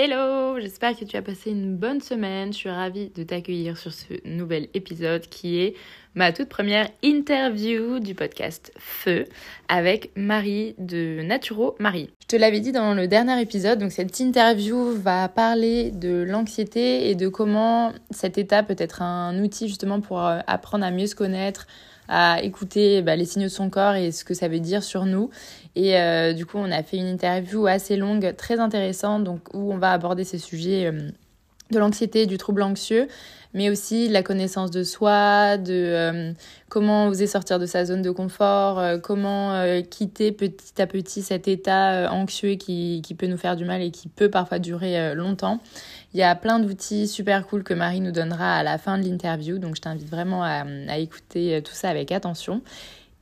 Hello, j'espère que tu as passé une bonne semaine. Je suis ravie de t'accueillir sur ce nouvel épisode qui est ma toute première interview du podcast Feu avec Marie de Naturo Marie. Je te l'avais dit dans le dernier épisode, donc cette interview va parler de l'anxiété et de comment cet état peut être un outil justement pour euh, apprendre à mieux se connaître, à écouter bah, les signaux de son corps et ce que ça veut dire sur nous. Et euh, du coup, on a fait une interview assez longue, très intéressante, donc où on va aborder ces sujets euh, de l'anxiété, du trouble anxieux, mais aussi de la connaissance de soi, de euh, comment oser sortir de sa zone de confort, comment quitter petit à petit cet état anxieux qui, peut nous faire du mal et qui peut parfois durer longtemps. Il y a plein d'outils super cool que Marie nous donnera à la fin de l'interview, donc je t'invite vraiment à, écouter tout ça avec attention.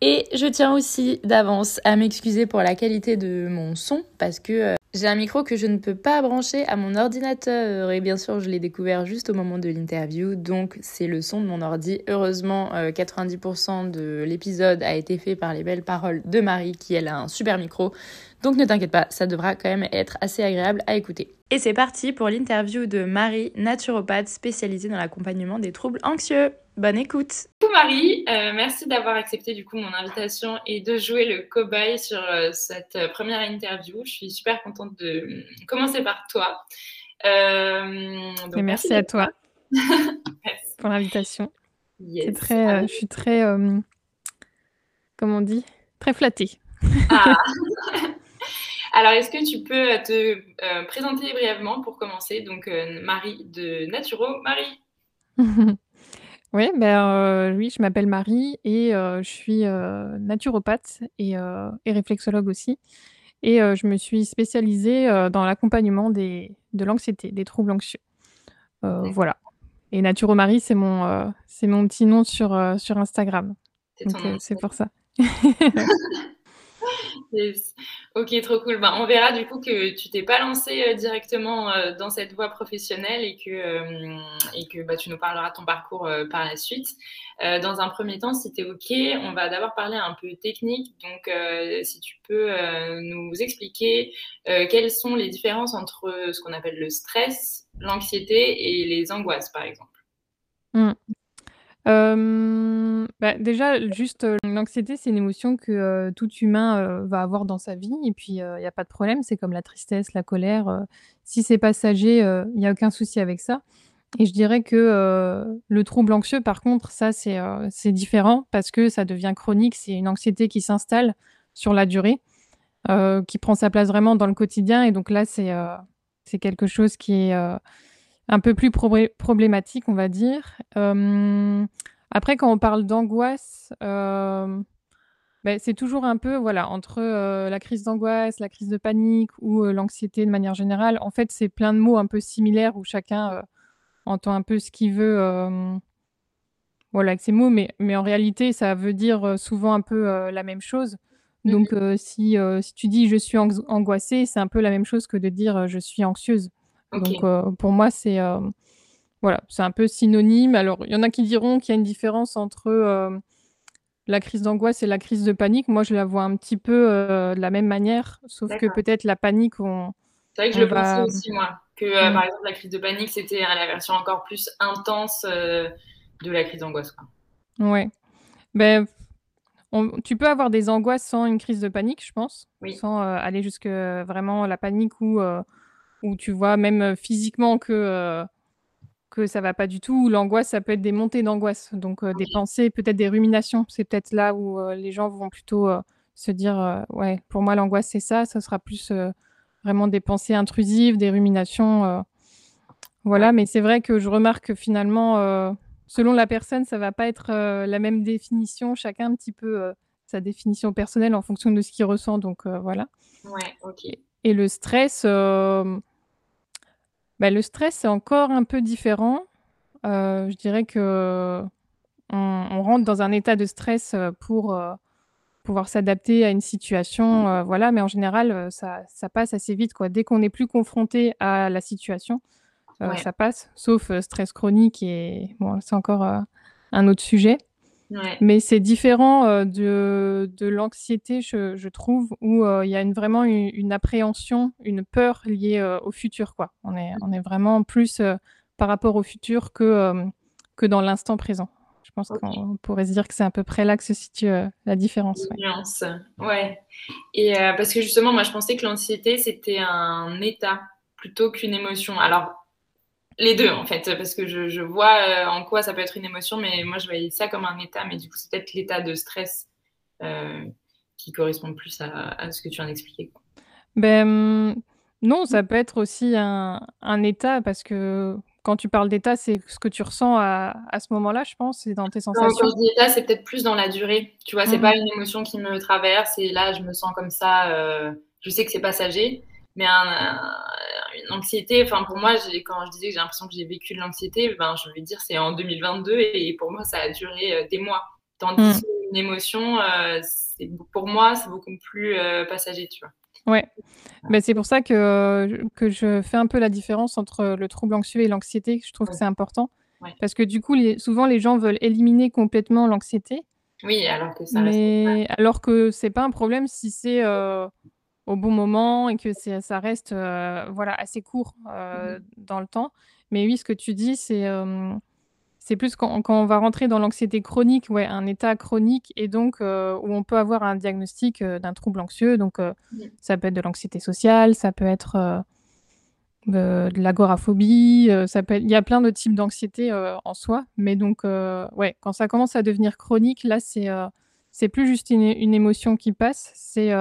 Et je tiens aussi d'avance à m'excuser pour la qualité de mon son parce que euh, j'ai un micro que je ne peux pas brancher à mon ordinateur et bien sûr je l'ai découvert juste au moment de l'interview donc c'est le son de mon ordi. Heureusement 90% euh, de l'épisode a été fait par les belles paroles de Marie qui elle a un super micro donc ne t'inquiète pas, ça devra quand même être assez agréable à écouter. Et c'est parti pour l'interview de Marie, naturopathe spécialisée dans l'accompagnement des troubles anxieux. Bonne écoute. Coucou Marie, euh, merci d'avoir accepté du coup mon invitation et de jouer le cobaye sur euh, cette euh, première interview. Je suis super contente de commencer par toi. Donc, merci, à toi pour l'invitation. très, je suis très, comment on dit, très flattée. Ah. Alors, est-ce que tu peux te présenter brièvement pour commencer? Donc, Marie de Naturo. Marie Oui, ben, oui, je m'appelle Marie et je suis naturopathe et, et, réflexologue aussi. Et je me suis spécialisée dans l'accompagnement de l'anxiété, des troubles anxieux. Voilà. Et Naturo Marie, c'est mon, c'est mon petit nom sur, sur Instagram. C'est pour ça. Ok, trop cool. Ben, on verra du coup que tu t'es pas lancé euh, directement euh, dans cette voie professionnelle et que, euh, et que bah, tu nous parleras de ton parcours par la suite. dans un premier temps, si tu es ok, on va d'abord parler un peu technique. Donc, si tu peux nous expliquer quelles sont les différences entre ce qu'on appelle le stress, l'anxiété et les angoisses, par exemple. Mmh. Bah, déjà, juste, l'anxiété, c'est une émotion que, tout humain, va avoir dans sa vie et puis, il y a pas de problème. C'est comme la tristesse, la colère, si c'est passager, il y a aucun souci avec ça et je dirais que, le trouble anxieux, par contre, ça, c'est, différent parce que ça devient chronique. C'est une anxiété qui s'installe sur la durée, qui prend sa place vraiment dans le quotidien et donc là, c'est quelque chose qui est, un peu plus problématique, on va dire. après, quand on parle d'angoisse, ben, c'est toujours un peu, voilà, entre la crise d'angoisse, la crise de panique ou l'anxiété de manière générale. En fait, c'est plein de mots un peu similaires où chacun entend un peu ce qu'il veut, voilà, avec ces mots, mais, mais en réalité, ça veut dire souvent un peu la même chose. Mmh Donc, si, si tu dis je suis angoissée, c'est un peu la même chose que de dire je suis anxieuse. Donc euh, pour moi, c'est euh, voilà, c'est un peu synonyme. Alors, il y en a qui diront qu'il y a une différence entre euh, la crise d'angoisse et la crise de panique. Moi, je la vois un petit peu de la même manière, sauf que peut-être la panique, on. C'est vrai que je le pensais aussi, moi. Que mmh. par exemple, la crise de panique, c'était la version encore plus intense de la crise d'angoisse. Ouais. Ben, tu peux avoir des angoisses sans une crise de panique, je pense. Sans aller jusque vraiment la panique ou où tu vois même physiquement que, que ça va pas du tout, ou l'angoisse, ça peut être des montées d'angoisse, donc des pensées, peut-être des ruminations. C'est peut-être là où les gens vont plutôt se dire ouais, pour moi l'angoisse c'est ça, ça sera plus vraiment des pensées intrusives, des ruminations. voilà, mais c'est vrai que je remarque que finalement, selon la personne, ça va pas être la même définition, chacun un petit peu sa définition personnelle en fonction de ce qu'il ressent, donc voilà. Ouais, ok. Et le stress, euh, bah, le stress, c'est encore un peu différent. Euh, je dirais que on, rentre dans un état de stress euh, pour pouvoir s'adapter à une situation, voilà. Mais en général, ça, ça, passe assez vite, quoi. Dès qu'on n'est plus confronté à la situation, ça passe. Sauf stress chronique et bon, c'est encore un autre sujet. Mais c'est différent de, de l'anxiété, je, trouve, où il y a une, vraiment une, appréhension, une peur liée au futur. Quoi. On, est, on est vraiment plus par rapport au futur que, que dans l'instant présent. Je pense qu'on pourrait se dire que c'est à peu près là que se situe la différence. Ouais. ouais. Et parce que justement, moi, je pensais que l'anxiété, c'était un état plutôt qu'une émotion. Alors, les deux, en fait, parce que je, vois euh, en quoi ça peut être une émotion, mais moi, je voyais ça comme un état, mais du coup, c'est peut-être l'état de stress euh, qui correspond plus à, ce que tu viens d'expliquer. Ben, non, ça peut être aussi un, état, parce que quand tu parles d'état, c'est ce que tu ressens à, ce moment-là, je pense, c'est dans tes sensations. quand je dis état, c'est peut-être plus dans la durée. Tu vois, c'est mmh. pas une émotion qui me traverse, et là, je me sens comme ça, euh, je sais que c'est passager, mais un, une anxiété, enfin pour moi, quand je disais que j'ai l'impression que j'ai vécu de l'anxiété, ben, je vais dire c'est en 2022 et pour moi ça a duré euh, des mois. Tandis mm. qu'une émotion, euh, pour moi, c'est beaucoup plus euh, passager, tu vois. Ouais, mais c'est pour ça que, que je fais un peu la différence entre le trouble anxieux et l'anxiété. Je trouve que c'est important. Parce que du coup, les, souvent, les gens veulent éliminer complètement l'anxiété. Oui, alors que ça mais... Alors que c'est pas un problème si c'est au bon moment et que ça reste euh, voilà, assez court euh, mmh dans le temps. Mais oui, ce que tu dis, c'est c'est plus quand, quand, on va rentrer dans l'anxiété chronique, ouais, un état chronique, et donc euh, où on peut avoir un diagnostic d'un trouble anxieux. Donc, mmh. ça peut être de l'anxiété sociale, ça peut être de, l'agoraphobie, ça peut il y a plein de types d'anxiété en soi. Mais donc, ouais, quand ça commence à devenir chronique, là, c'est c'est plus juste une, une, émotion qui passe, c'est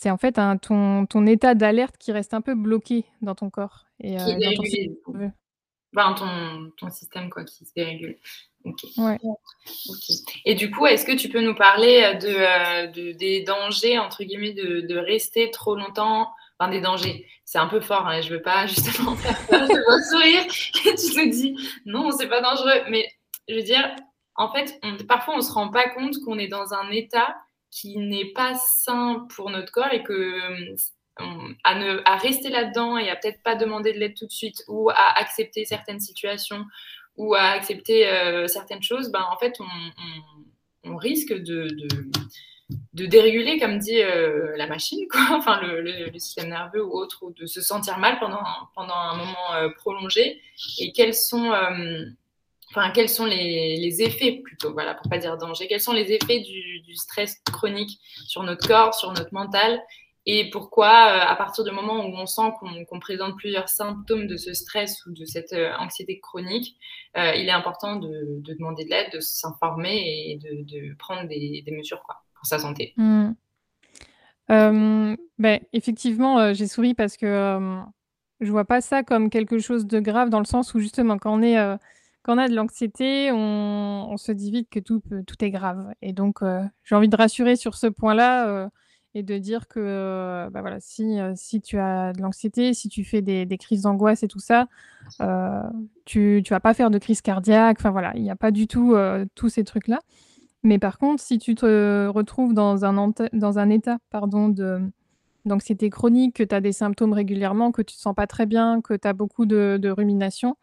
c'est en fait un, ton, ton état d'alerte qui reste un peu bloqué dans ton corps. Et, qui euh, ton, ton, ton, système quoi, qui se dérégule. Ouais. Et du coup, est-ce que tu peux nous parler de, euh, de des dangers, entre guillemets, de, de, rester trop longtemps? Enfin, des dangers, c'est un peu fort, hein, je veux pas justement faire je vois sourire et tu te dis non, c'est pas dangereux. Mais je veux dire, en fait, parfois on se rend pas compte qu'on est dans un état qui n'est pas sain pour notre corps et que euh, à, ne, à rester là-dedans et à peut-être pas demander de l'aide tout de suite ou à accepter certaines situations ou à accepter euh, certaines choses, ben, en fait, on, on, risque de, de, déréguler, comme dit euh, la machine, quoi, enfin le, système nerveux ou autre, ou de se sentir mal pendant, pendant un moment prolongé. Et quels sont enfin, quels sont les, effets plutôt, voilà, pour pas dire danger, quels sont les effets du, stress chronique sur notre corps, sur notre mental, et pourquoi, euh, à partir du moment où on sent qu'on présente plusieurs symptômes de ce stress ou de cette euh, anxiété chronique, euh, il est important de, demander de l'aide, de s'informer et de, prendre des, mesures quoi, pour sa santé. Mmh. Ben, effectivement, j'ai souri parce que je vois pas ça comme quelque chose de grave dans le sens où justement quand on est quand on a de l'anxiété, on, se dit vite que tout, est grave. Et donc, euh, j'ai envie de rassurer sur ce point-là euh, et de dire que euh, bah si, tu as de l'anxiété, si tu fais des, crises d'angoisse et tout ça, tu ne vas pas faire de crise cardiaque. Enfin voilà, il n'y a pas du tout tous ces trucs-là. Mais par contre, si tu te retrouves dans un, état d'anxiété chronique, que tu as des symptômes régulièrement, que tu ne te sens pas très bien, que tu as beaucoup de rumination,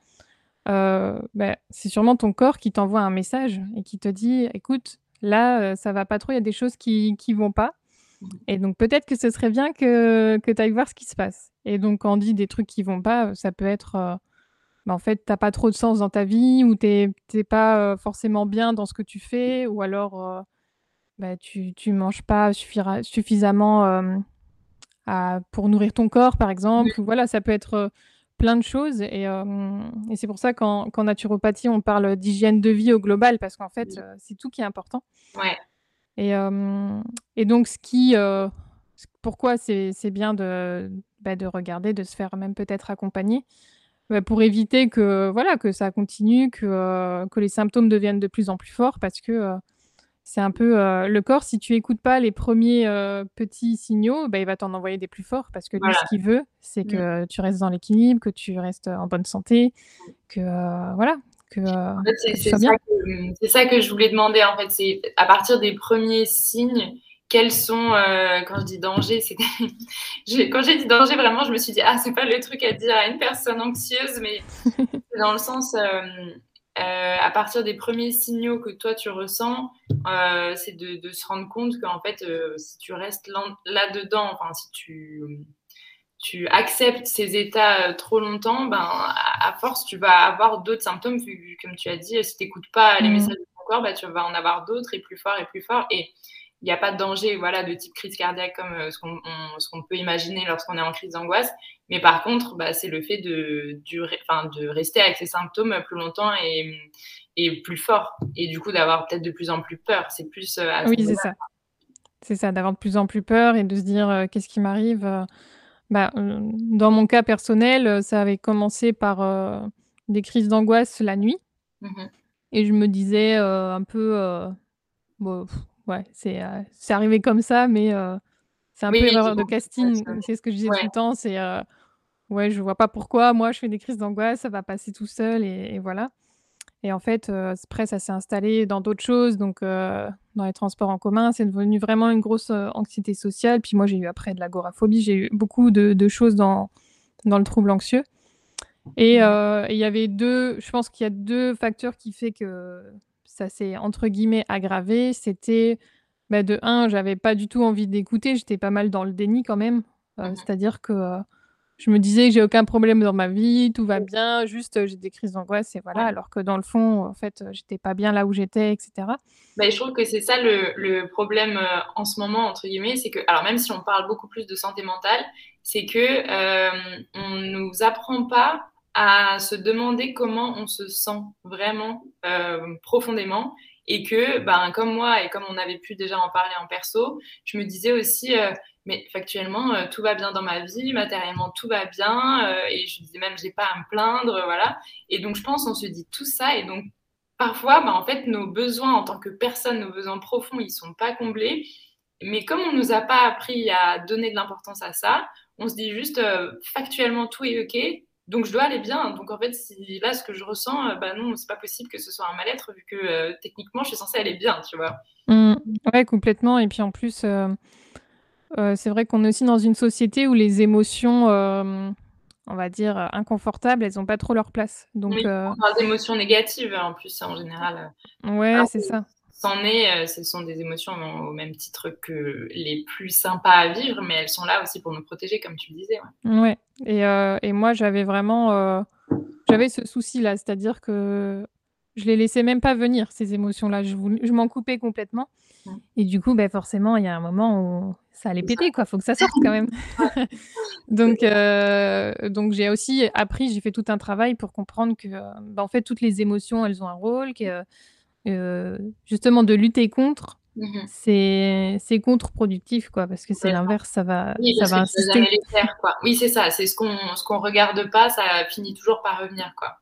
euh, bah, c'est sûrement ton corps qui t'envoie un message et qui te dit écoute, là, euh, ça va pas trop, il y a des choses qui qui vont pas. Et donc peut-être que ce serait bien que, que tu ailles voir ce qui se passe. Et donc quand on dit des trucs qui vont pas, ça peut être euh, bah, en fait, t'as pas trop de sens dans ta vie ou tu n'es pas forcément bien dans ce que tu fais ou alors bah, tu ne manges pas suffisamment pour nourrir ton corps, par exemple. Voilà, ça peut être plein de choses. Et, et c'est pour ça qu'en naturopathie, on parle d'hygiène de vie au global, parce qu'en fait, c'est tout qui est important. Ouais. Et, et donc, ce qui, pourquoi c'est bien de, bah, de regarder, de se faire même peut-être accompagner, bah, pour éviter que, voilà, que ça continue, que, que les symptômes deviennent de plus en plus forts, parce que c'est un peu euh, le corps, si tu écoutes pas les premiers euh, petits signaux, bah, il va t'en envoyer des plus forts parce que lui, ce qu'il veut, c'est mmh. que tu restes dans l'équilibre, que tu restes en bonne santé, que euh, voilà, que, c'est ça, que je voulais demander en fait, c'est à partir des premiers signes, quels sont, quand je dis danger, c'est quand j'ai dit danger, vraiment, je me suis dit ah c'est pas le truc à dire à une personne anxieuse, mais dans le sens à partir des premiers signaux que toi tu ressens, c'est de, se rendre compte qu'en fait, si tu restes là-dedans, enfin, si tu, tu acceptes ces états trop longtemps, ben, à, force, tu vas avoir d'autres symptômes, vu, comme tu as dit, si tu n'écoutes pas les mmh. messages de ton corps, ben, tu vas en avoir d'autres et plus fort et plus fort. Et il n'y a pas de danger voilà, de type crise cardiaque comme euh, ce qu'on peut imaginer lorsqu'on est en crise d'angoisse. Mais par contre, bah, c'est le fait de, de rester avec ces symptômes plus longtemps et, et plus fort. Et du coup, d'avoir peut-être de plus en plus peur. C'est plus. Euh, oui, c'est ça. C'est ça, d'avoir de plus en plus peur et de se dire euh, qu'est-ce qui m'arrive. bah, dans mon cas personnel, ça avait commencé par des crises d'angoisse la nuit. Mmh et je me disais un peu. Bon, Ouais, c'est euh, c'est arrivé comme ça, mais euh, c'est un peu erreur de casting. C'est ce que je disais tout le temps, c'est, euh, ouais, je vois pas pourquoi, moi, je fais des crises d'angoisse, ça va passer tout seul et voilà et en fait, après ça s'est installé dans d'autres choses, donc dans les transports en commun, c'est devenu vraiment une grosse, anxiété sociale. Puis moi, j'ai eu après de l'agoraphobie, j'ai eu beaucoup de choses dans dans le trouble anxieux et mmh. il y avait deux je pense qu'il y a deux facteurs qui fait que ça s'est entre guillemets aggravé, c'était bah, de un, j'avais pas du tout envie d'écouter, j'étais pas mal dans le déni quand même. Euh, mmh c'est-à-dire que euh, je me disais que j'ai aucun problème dans ma vie, tout va bien, juste j'ai des crises d'angoisse et voilà, alors que dans le fond, en fait, j'étais pas bien là où j'étais, etc. Bah, je trouve que c'est ça le, problème euh, en ce moment, entre guillemets, c'est que, alors même si on parle beaucoup plus de santé mentale, c'est que on nous apprend pas à se demander comment on se sent vraiment euh, profondément et que, ben, comme moi et comme on avait pu déjà en parler en perso, je me disais aussi, euh, mais factuellement, euh, tout va bien dans ma vie, matériellement, tout va bien, et je disais même, j'ai pas à me plaindre, voilà. Et donc, je pense, on se dit tout ça, et donc, parfois, ben, en fait, nos besoins en tant que personne, nos besoins profonds, ils sont pas comblés. Mais comme on nous a pas appris à donner de l'importance à ça, on se dit juste, factuellement, tout est OK, donc je dois aller bien. Donc en fait, si là ce que je ressens, euh, bah non, c'est pas possible que ce soit un mal-être vu que euh, techniquement je suis censée aller bien, tu vois. Mmh. ouais, complètement. Et puis en plus, euh, c'est vrai qu'on est aussi dans une société où les émotions, on va dire inconfortables, elles n'ont pas trop leur place. Donc oui, on parle d'émotions négatives en plus en général. Ouais, c'est ça c'en est, euh, ce sont des émotions au même titre que les plus sympas à vivre, mais elles sont là aussi pour nous protéger, comme tu le disais. Ouais. Et, euh, et moi, j'avais vraiment, euh, j'avais ce souci-là, c'est-à-dire que je les laissais même pas venir ces émotions-là. Je, je m'en coupais complètement. Et du coup, ben forcément, il y a un moment où ça allait péter, quoi. Faut que ça sorte quand même. donc, donc j'ai aussi appris, j'ai fait tout un travail pour comprendre que, ben, en fait, toutes les émotions, elles ont un rôle, que euh, justement de lutter contre, mmh c'est contre-productif, quoi, parce que c'est l'inverse, ça va, ça va insister. Oui, c'est ça, c'est ce qu'on ce qu'on regarde pas, ça finit toujours par revenir, quoi.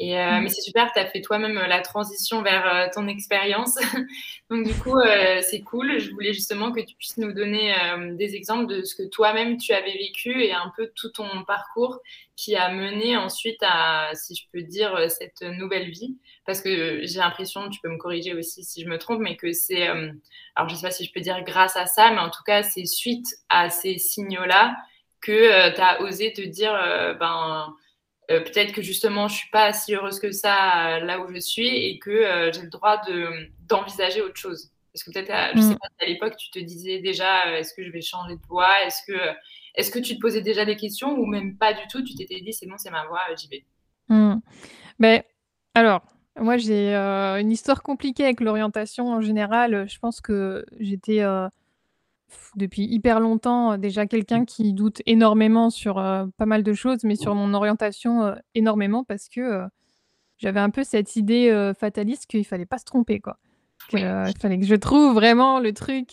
Et, euh, mmh. Mais c'est super, tu as fait toi-même euh, la transition vers euh, ton expérience. Donc du coup, c'est cool. Je voulais justement que tu puisses nous donner des exemples de ce que toi-même tu avais vécu et un peu tout ton parcours qui a mené ensuite à, si je peux dire, cette nouvelle vie. Parce que j'ai l'impression, tu peux me corriger aussi si je me trompe, mais que c'est, alors je sais pas si je peux dire grâce à ça, mais en tout cas, c'est suite à ces signaux-là que tu as osé te dire, ben euh, peut-être que justement je suis pas si heureuse que ça euh, là où je suis et que euh, j'ai le droit de d'envisager autre chose. Parce que peut-être, je sais mm. pas, à l'époque, tu te disais déjà, est-ce que je vais changer de voie? Est-ce que, est-ce que tu te posais déjà des questions ou même pas du tout? Tu t'étais dit, c'est bon, c'est ma voie, j'y vais. Mm. Ben, alors, moi, j'ai une histoire compliquée avec l'orientation en général. Je pense que j'étais depuis hyper longtemps, euh, déjà quelqu'un qui doute énormément sur, euh, pas mal de choses, mais sur mon orientation, euh, énormément parce que, j'avais un peu cette idée, fataliste qu'il fallait pas se tromper, quoi. il fallait que je trouve vraiment le truc,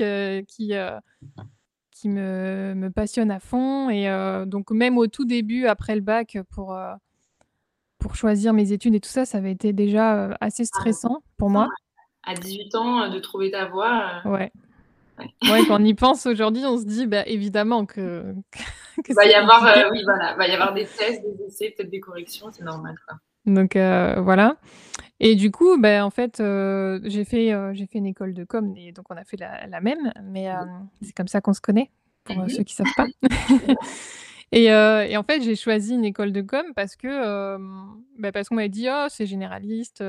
qui, qui me me passionne à fond et donc même au tout début, après le bac, pour, pour choisir mes études et tout ça, ça avait été déjà, assez ah. stressant pour moi. À 18 ans, de trouver ta voie, Ouais. Ouais, quand on y pense aujourd'hui, on se dit bah, évidemment que. que va y avoir, euh, oui, voilà, va y avoir des tests, des essais, peut-être des corrections, c'est normal. Quoi. Donc euh, voilà. Et du coup, bah, en fait, euh, j'ai fait, j'ai fait une école de com, et donc on a fait la, la même, mais c'est comme ça qu'on se connaît, pour ceux qui ne savent pas. Et, et en fait, j'ai choisi une école de com parce que bah, parce qu'on m'avait dit: «Oh, c'est généraliste,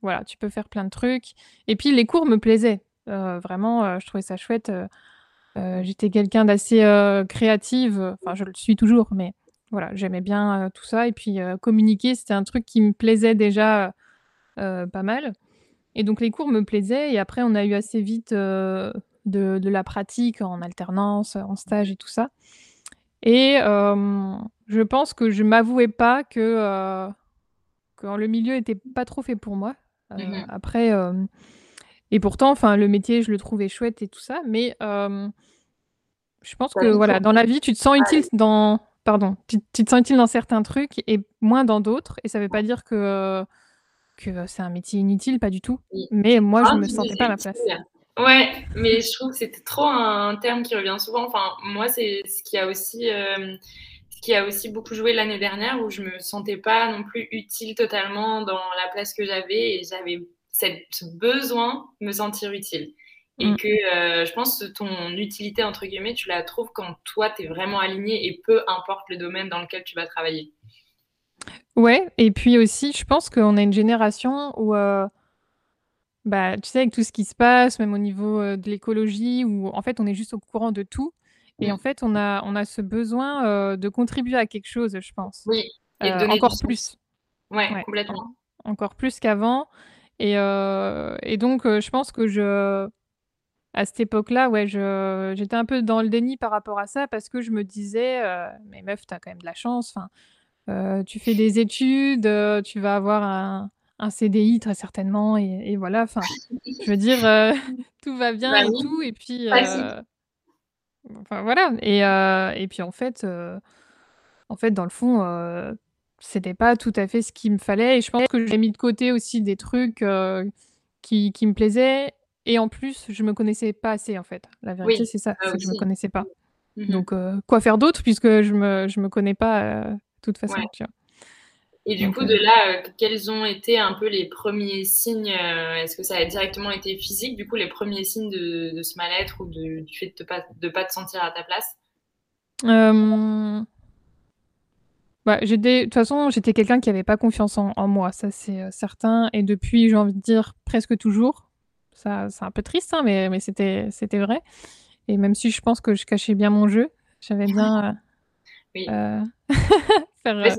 voilà, tu peux faire plein de trucs» et puis les cours me plaisaient. Heu, vraiment, heu, je trouvais ça chouette, heu heu, j'étais quelqu'un d'assez, heu, créative, enfin je le suis toujours, mais voilà, j'aimais bien, heu, tout ça et puis, heu, communiquer, c'était un truc qui me plaisait déjà, heu, pas mal et donc les cours me plaisaient et après on a eu assez vite, heu, de de la pratique en alternance, en stage et tout ça et hem, je pense que je m'avouais pas que, heu, le milieu était pas trop fait pour moi. Heu, Mmh mh. après, hem et pourtant, enfin, le métier, je le trouvais chouette et tout ça, mais hem, je pense Ta que, voilà, dans la vie, tu te sens utile ouais. dans pardon, tu tu te sens utile dans certains trucs et moins dans d'autres et ça veut pas dire que, que c'est un métier inutile, pas du tout, mais moi, je Ah, me sentais pas à ma place. utile. Ouais, mais je trouve que c'était trop un terme qui revient souvent. Enfin, moi, c'est ce qui a aussi, hem, ce qui a aussi beaucoup joué l'année dernière où je me sentais pas non plus utile totalement dans la place que j'avais et j'avais cette ce besoin de me sentir utile et Mmh. que, heu, je pense ton «utilité» entre guillemets, tu la trouves quand toi, tu es vraiment aligné et peu importe le domaine dans lequel tu vas travailler. Ouais et puis aussi, je pense qu'on est une génération où, heu bah, tu sais, avec tout ce qui se passe, même au niveau, heu, de l'écologie où en fait, on est juste au courant de tout et en Mmh. fait, on a on a ce besoin, de contribuer à quelque chose, je pense. Oui et de encore plus. Ouais, Ouais, en complètement. encore plus qu'avant et heu et donc heu, je pense que je à cette époque-là, ouais, j'étais un peu dans le déni par rapport à ça parce que je me disais, heu: «Mais meuf, tu as quand même de la chance, enfin, tu fais des études, tu vas avoir un un CDI très certainement et et voilà, enfin, je veux dire, tout va bien Bah et oui, tout» et puis, enfin voilà. Et et puis en fait, en fait, dans le fond, c'était pas tout à fait ce qu'il me fallait et je pense que j'ai mis de côté aussi des trucs, heu, qui qui me plaisaient et en plus, je me connaissais pas assez, en fait. La vérité, Oui, c'est ça, ça c'est que je me connaissais pas. Mmh mh. Donc heu, quoi faire d'autre puisque je me je me connais pas, heu, de toute façon, Ouais. tu vois? Et du Donc coup, de là, quels ont été un peu les 1ers signes, est-ce que ça a directement été physique, du coup, les 1ers signes de de ce mal-être ou de du fait de te pas de pas te sentir à ta place? Bah, de toute façon, j'étais quelqu'un qui avait pas confiance en en moi, ça, c'est, heu, certain et depuis, j'ai envie de dire presque toujours. Ça c'est un peu triste, hein, mais mais c'était c'était vrai et même si je pense que je cachais bien mon jeu, j'aimais bien, heu Oui. heu, faire, Ouais,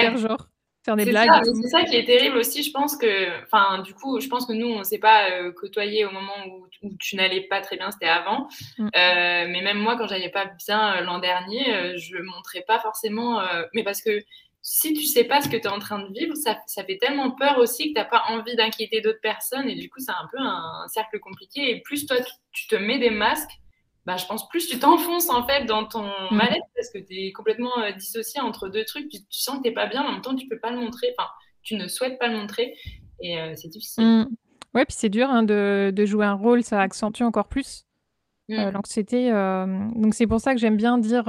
faire ouais. genre, faire des C'est blagues c'est ça qui est terrible aussi, je pense que enfin, du coup, je pense que nous, on s'est pas, heu, côtoyés au moment où tu n'allais pas très bien, c'était avant. Mmh. Heu, mais même moi, quand j'allais pas bien, heu, l'an dernier, heu, je montrais pas forcément, mais parce que si tu sais pas ce que tu es en train de vivre, ça ça fait tellement peur aussi que tu as pas envie d'inquiéter d'autres personnes et du coup, c'est un peu un cercle compliqué et plus toi, tu te mets des masques, bah, je pense plus tu t'enfonces, en fait, dans ton Mmh. mal-être parce que tu es complètement, heu, dissocié entre 2 trucs. Tu tu sens que tu pas bien, mais en même temps, tu peux pas le montrer, enfin, tu ne souhaites pas le montrer et heu, c'est difficile. Mmh. Ouais, puis c'est dur, hein, de de jouer un rôle, ça accentue encore plus, Mmh. l'anxiété, hem, donc c'est pour ça que j'aime bien dire,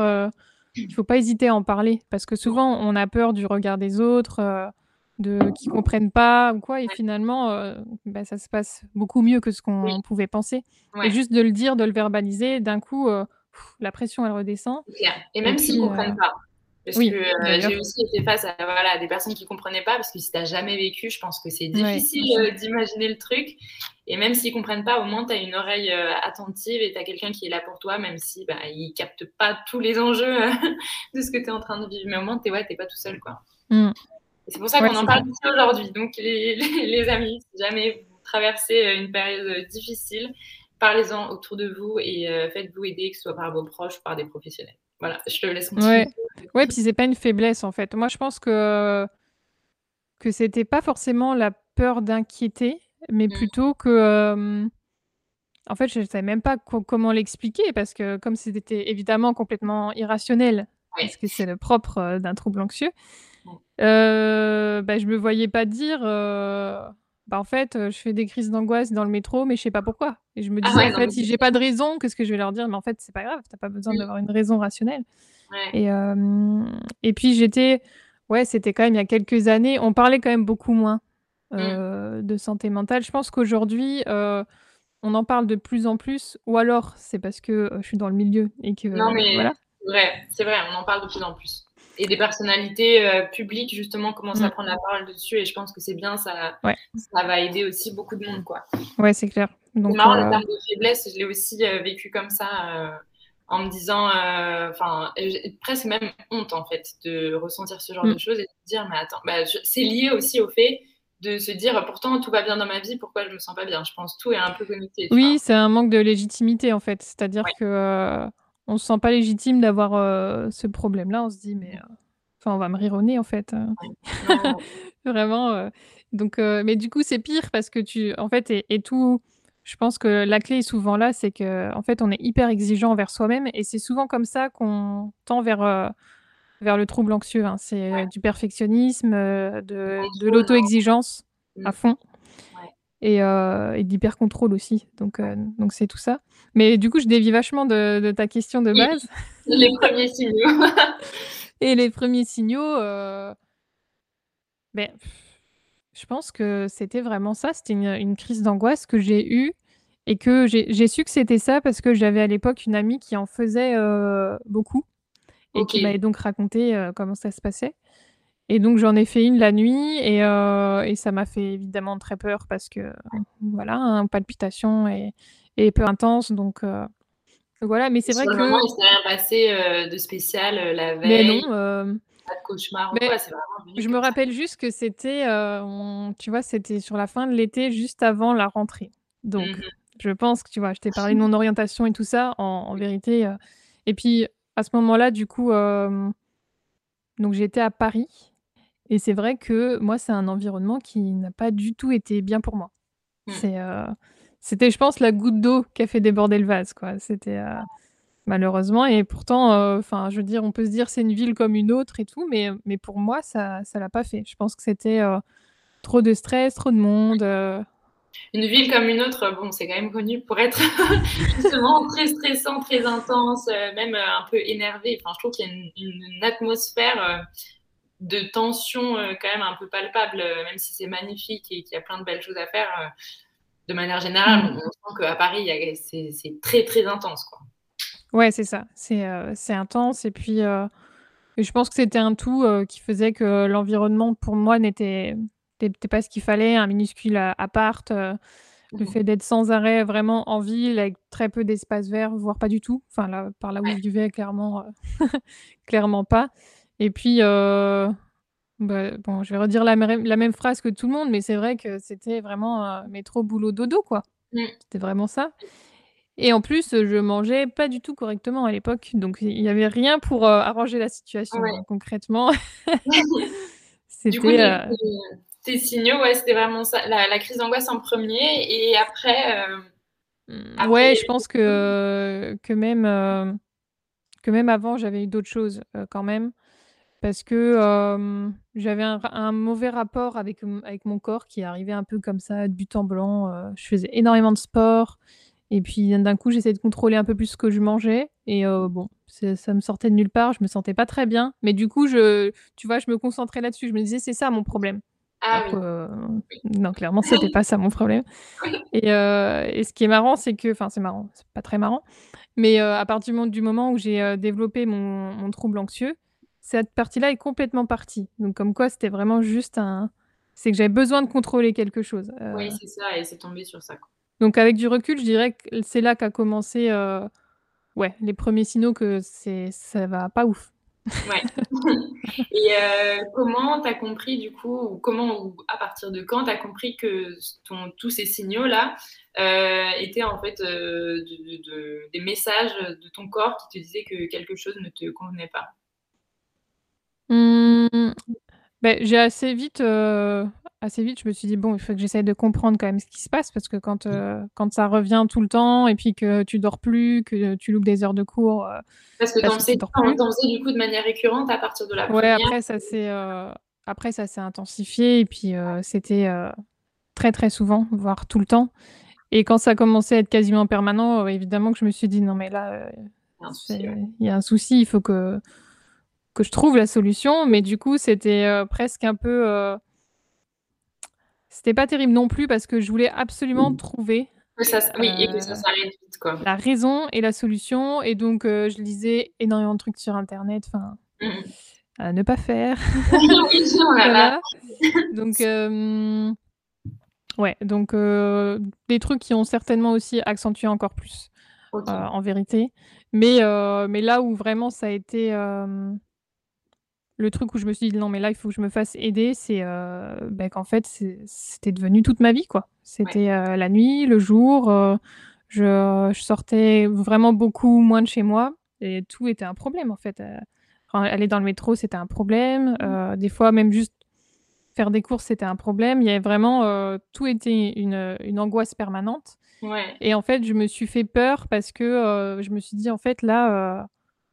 il faut pas hésiter à en parler parce que souvent, on a peur du regard des autres, de qu'ils comprennent pas ou quoi et Ouais. finalement, heu, bah, ça se passe beaucoup mieux que ce Oui. qu'on pouvait penser et juste de le dire, de le verbaliser, d'un coup, heu, la pression, elle redescend et même s'ils heu comprennent pas. Parce que, oui, heu, j'ai aussi été face à, voilà, des personnes qui comprenaient pas parce que si tu as jamais vécu, je pense que c'est difficile, d'imaginer le truc et même s'ils comprennent pas, au moins, tu as une oreille, attentive et tu as quelqu'un qui est là pour toi, même si, bah, il capte pas tous les enjeux, de ce que tu es en train de vivre, mais au moins, tu es ouais, tu es pas tout seul, quoi. Mmh. C'est pour ça Ouais, qu'on en parle ici aujourd'hui, donc les les les amis, si jamais vous traversez, heu, une période, heu, difficile, parlez-en autour de vous et heu, faites-vous aider, que ce soit par vos proches ou par des professionnels. Voilà, je te laisse continuer. Ouais. Ouais, puis c'est pas une faiblesse, en fait. Moi, je pense que que c'était pas forcément la peur d'inquiéter, mais Mmh. plutôt que, en fait, je savais même pas co comment l'expliquer parce que comme c'était évidemment complètement irrationnel, parce que c'est le propre, d'un trouble anxieux, Heu, bah, je me voyais pas dire, heu: «Bah, en fait, heu, je fais des crises d'angoisse dans le métro, mais je sais pas pourquoi» et je me Ah disais: ouais, «En non, mais fait, si j'ai pas de raison, qu'est-ce que je vais leur dire? Mais en fait, c'est pas grave, tu as pas besoin Oui. d'avoir une raison rationnelle» et hem et puis j'étais ouais, c'était quand même il y a quelques années, on parlait quand même beaucoup moins, heu, de santé mentale. Je pense qu'aujourd'hui, on en parle de plus en plus ou alors c'est parce que, je suis dans le milieu et Non, que mais voilà. c'est vrai, on en parle de plus en plus. Et des personnalités euh, publiques, justement, commencent à mm. prendre la parole dessus. Et je pense que c'est bien, ça, ça va aider aussi beaucoup de monde. Quoi. Ouais, c'est clair. Donc, marrant, euh... termes de faiblesse, je l'ai aussi euh, vécu comme ça, euh, en me disant, enfin, presque même honte, en fait, de ressentir ce genre mm. de choses et de dire, mais attends, bah, c'est lié aussi au fait de se dire pourtant tout va bien dans ma vie, pourquoi je me sens pas bien? Je pense tout est un peu connecté. Oui, c'est un manque de légitimité en fait. C'est-à-dire que on se sent pas légitime d'avoir euh, ce problème-là. On se dit, mais euh, enfin, on va me rire au nez en fait. Hein. Vraiment. Euh. donc, mais du coup, c'est pire parce que tu, en fait, et, tout. Je pense que la clé est souvent là, c'est que en fait, on est hyper exigeant envers soi-même, et c'est souvent comme ça qu'on tend vers vers le trouble anxieux. Hein. C'est du perfectionnisme, de, de l'auto-exigence à mmh. fond et, euh, et d'hyper-contrôle aussi. Donc, euh, donc c'est tout ça. Mais du coup, je dévie vachement de, de ta question de base. les premiers signaux. et les premiers signaux, euh... ben, je pense que c'était vraiment ça. C'était une, une, crise d'angoisse que j'ai eue et que j'ai su que c'était ça parce que j'avais à l'époque une amie qui en faisait euh, beaucoup et qui m'avait donc raconté comment ça se passait. Et donc j'en ai fait une la nuit et, euh, et ça m'a fait évidemment très peur parce que voilà, hein, palpitation et, et peu intense. Donc euh, voilà, mais c'est vrai que. Moment, il s'est rien passé euh, de spécial la veille. Mais non. Pas de cauchemar ou quoi, Je me rappelle juste que c'était, tu vois, c'était sur la fin de l'été, juste avant la rentrée. Donc mmh je pense que tu vois, je t'ai parlé de mon orientation et tout ça, en, en vérité. et puis à ce moment-là, du coup, donc j'étais à Paris et c'est vrai que moi, c'est un environnement qui n'a pas du tout été bien pour moi. Mmh. C'est, euh, c'était, je pense, la goutte d'eau qui a fait déborder le vase, quoi. C'était euh, malheureusement, et pourtant, euh, enfin, je veux dire, on peut se dire c'est une ville comme une autre et tout, mais, mais pour moi, ça, ça l'a pas fait. Je pense que c'était trop de stress, trop de monde. Une ville comme une autre, bon, c'est quand même connu pour être justement très stressant, très intense, même un peu énervé. Enfin, je trouve qu'il y a une, une atmosphère de tension euh, quand même un peu palpable, euh, même si c'est magnifique et qu'il y a plein de belles choses à faire. Euh, de manière générale, mm. on sent qu'à Paris, c'est très, très intense. Quoi. Ouais, c'est ça. C'est intense. Et puis, je pense que c'était un tout qui faisait que l'environnement, pour moi, n'était pas ce qu'il fallait. Un minuscule appart, le mm. fait d'être sans arrêt vraiment en ville, avec très peu d'espace vert, voire pas du tout. Enfin, là, par là où je vivais, clairement, clairement pas. Et puis, euh, bah, bon, je vais redire la, la, même phrase que tout le monde, mais c'est vrai que c'était vraiment euh, métro, boulot, dodo, quoi. Mmh. C'était vraiment ça. Et en plus, je mangeais pas du tout correctement à l'époque, donc il n'y avait rien pour euh, arranger la situation hein, concrètement. du coup, tes, signaux, ouais, c'était vraiment ça, la, crise d'angoisse en premier, et après, mmh, Ouais, je pense que, que, même, que même avant, j'avais eu d'autres choses quand même parce que j'avais un, mauvais rapport avec, avec mon corps qui arrivait un peu comme ça, de but en blanc. je faisais énormément de sport. Et puis d'un coup, j'essayais de contrôler un peu plus ce que je mangeais. Et bon, ça me sortait de nulle part. Je me sentais pas très bien. Mais du coup, je, tu vois, je me concentrais là-dessus. Je me disais, c'est ça mon problème. Ah non, clairement, c'était pas ça mon problème. Et, et ce qui est marrant, c'est que, enfin, c'est marrant, c'est pas très marrant, mais à partir du moment où j'ai développé mon, mon trouble anxieux, cette partie-là est complètement partie. Donc, comme quoi, c'était vraiment juste un. C'est que j'avais besoin de contrôler quelque chose. Euh. Oui, c'est ça, et c'est tombé sur ça. Donc, avec du recul, je dirais que c'est là qu'a commencé euh, ouais, les premiers signaux que c'est ça va pas ouf. Ouais. et euh, comment tu as compris, du coup, ou comment, ou à partir de quand tu as compris que ton, tous ces signaux-là étaient en fait des messages de ton corps qui te disaient que quelque chose ne te convenait pas? Mmh, beh, j'ai assez vite, heu, assez vite, je me suis dit: «Bon, il faut que j'essaye de comprendre quand même ce qui se passe» parce que quand, mmh. heu, quand ça revient tout le temps et puis que tu dors plus, que tu loupes des heures de cours, heu, Parce que tu en faisais du coup de manière récurrente à partir de la Ouais, après ça s'est, heu, après ça s'est intensifié et puis, heu, c'était, heu, très, très souvent, voire tout le temps. Et quand ça a commencé à être quasiment permanent, heu, évidemment que je me suis dit: «Non mais là, il y a un souci, il faut que» que je trouve la solution, mais du coup, c'était euh, presque un peu. Euh, c'était pas terrible non plus parce que je voulais absolument mmh. trouver oui, et que ça s'arrête vite, quoi. La raison et la solution et donc je lisais énormément de trucs sur internet, enfin, mmh à ne pas faire. voilà. Donc ouais, donc des trucs qui ont certainement aussi accentué encore plus, en vérité. Mais mais là où vraiment ça a été, le truc où je me suis dit: «Non, mais là, il faut que je me fasse aider», c'est, bah, qu'en fait, c'était devenu toute ma vie, quoi. C'était, la nuit, le jour, je je sortais vraiment beaucoup moins de chez moi et tout était un problème, en fait, aller dans le métro, c'était un problème, mmh. des fois, même juste faire des courses, c'était un problème. Il y avait vraiment, tout était une, une angoisse permanente et en fait, je me suis fait peur parce que, je me suis dit: «En fait, là,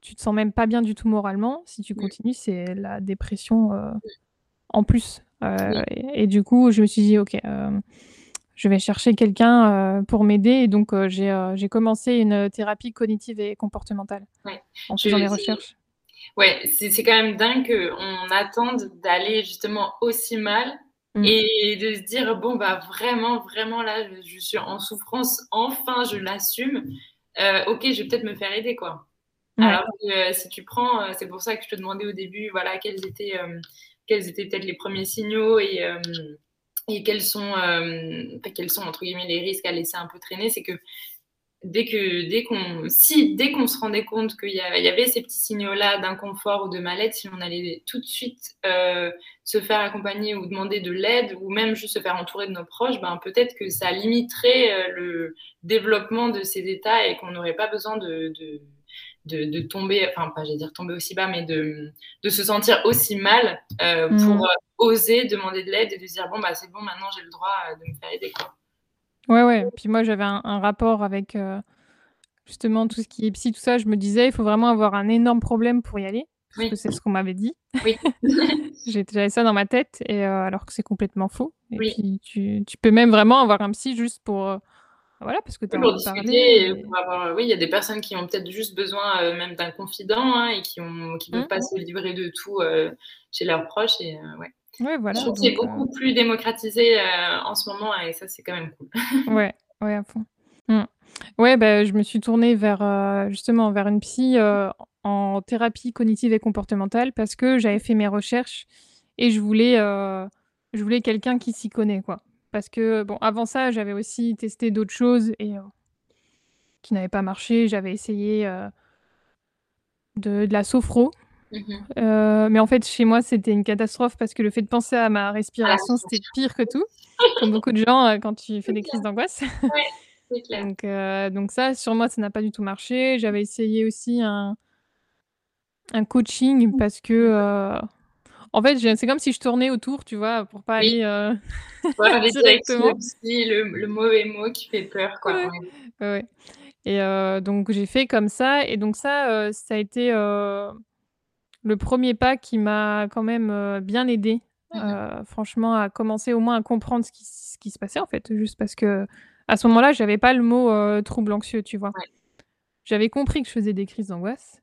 tu te sens même pas bien du tout moralement. Si tu continues, c'est la dépression euh, en plus. Euh, et, du coup, je me suis dit, ok, euh, je vais chercher quelqu'un pour m'aider. Et donc, j'ai commencé une thérapie cognitive et comportementale en faisant des recherches. Ouais, c'est quand même dingue qu'on attende d'aller justement aussi mal mmh. et de se dire, bon, bah vraiment, vraiment, là, je, je suis en souffrance, enfin, je l'assume. ok, je vais peut-être me faire aider, quoi. Alors euh, si tu prends, euh, c'est pour ça que je te demandais au début, voilà, quels étaient, euh, quels étaient peut-être les premiers signaux et, et quels sont, quels sont entre guillemets les risques à laisser un peu traîner, c'est que dès que dès qu'on si dès qu'on se rendait compte qu'il y, avait ces petits signaux là d'inconfort ou de mal-être si on allait tout de suite se faire accompagner ou demander de l'aide ou même juste se faire entourer de nos proches ben peut-être que ça limiterait le développement de ces états et qu'on n'aurait pas besoin de, de, tomber, enfin pas j'allais dire tomber aussi bas, mais de, de se sentir aussi mal euh, mm. pour euh, oser demander de l'aide et de dire bon bah c'est bon maintenant j'ai le droit euh, de me faire aider quoi. Ouais ouais. Puis moi j'avais un, rapport avec justement tout ce qui est psy tout ça. Je me disais il faut vraiment avoir un énorme problème pour y aller. Parce que c'est ce qu'on m'avait dit. Oui. J'avais ça dans ma tête, et, alors que c'est complètement faux. Et puis tu, tu, peux même vraiment avoir un psy juste pour voilà, parce que tu as pour discuter, euh, oui, il y a des personnes qui ont peut-être juste besoin euh, même d'un confident hein, et qui ne qui peuvent mmh. pas se livrer de tout euh, chez leurs proches. Et, ouais. Ouais, voilà, Je trouve que c'est beaucoup plus démocratisé en ce moment et ça, c'est quand même cool. ouais, ouais, à fond. Mmh. Ouais, bah, je me suis tournée vers justement vers une psy en thérapie cognitive et comportementale parce que j'avais fait mes recherches et je voulais, je voulais quelqu'un qui s'y connaît, quoi. Parce que, bon, avant ça, j'avais aussi testé d'autres choses et euh, qui n'avaient pas marché. J'avais essayé euh, de, la sophro. Mmh euh, mais en fait, chez moi, c'était une catastrophe parce que le fait de penser à ma respiration, c'était pire que tout. Comme beaucoup de gens quand tu fais des crises d'angoisse. donc, donc ça, sur moi, ça n'a pas du tout marché. J'avais essayé aussi un, un coaching parce que en fait, c'est comme si je tournais autour, tu vois, pour pas aller euh, directement. Le, le, mauvais mot qui fait peur, quoi. Ouais. Et euh, donc j'ai fait comme ça, et donc ça, euh, ça a été le premier pas qui m'a quand même bien aidé, mmh franchement, à commencer au moins à comprendre ce qui, ce qui, se passait en fait, juste parce que à ce moment-là, j'avais pas le mot trouble anxieux, tu vois. J'avais compris que je faisais des crises d'angoisse,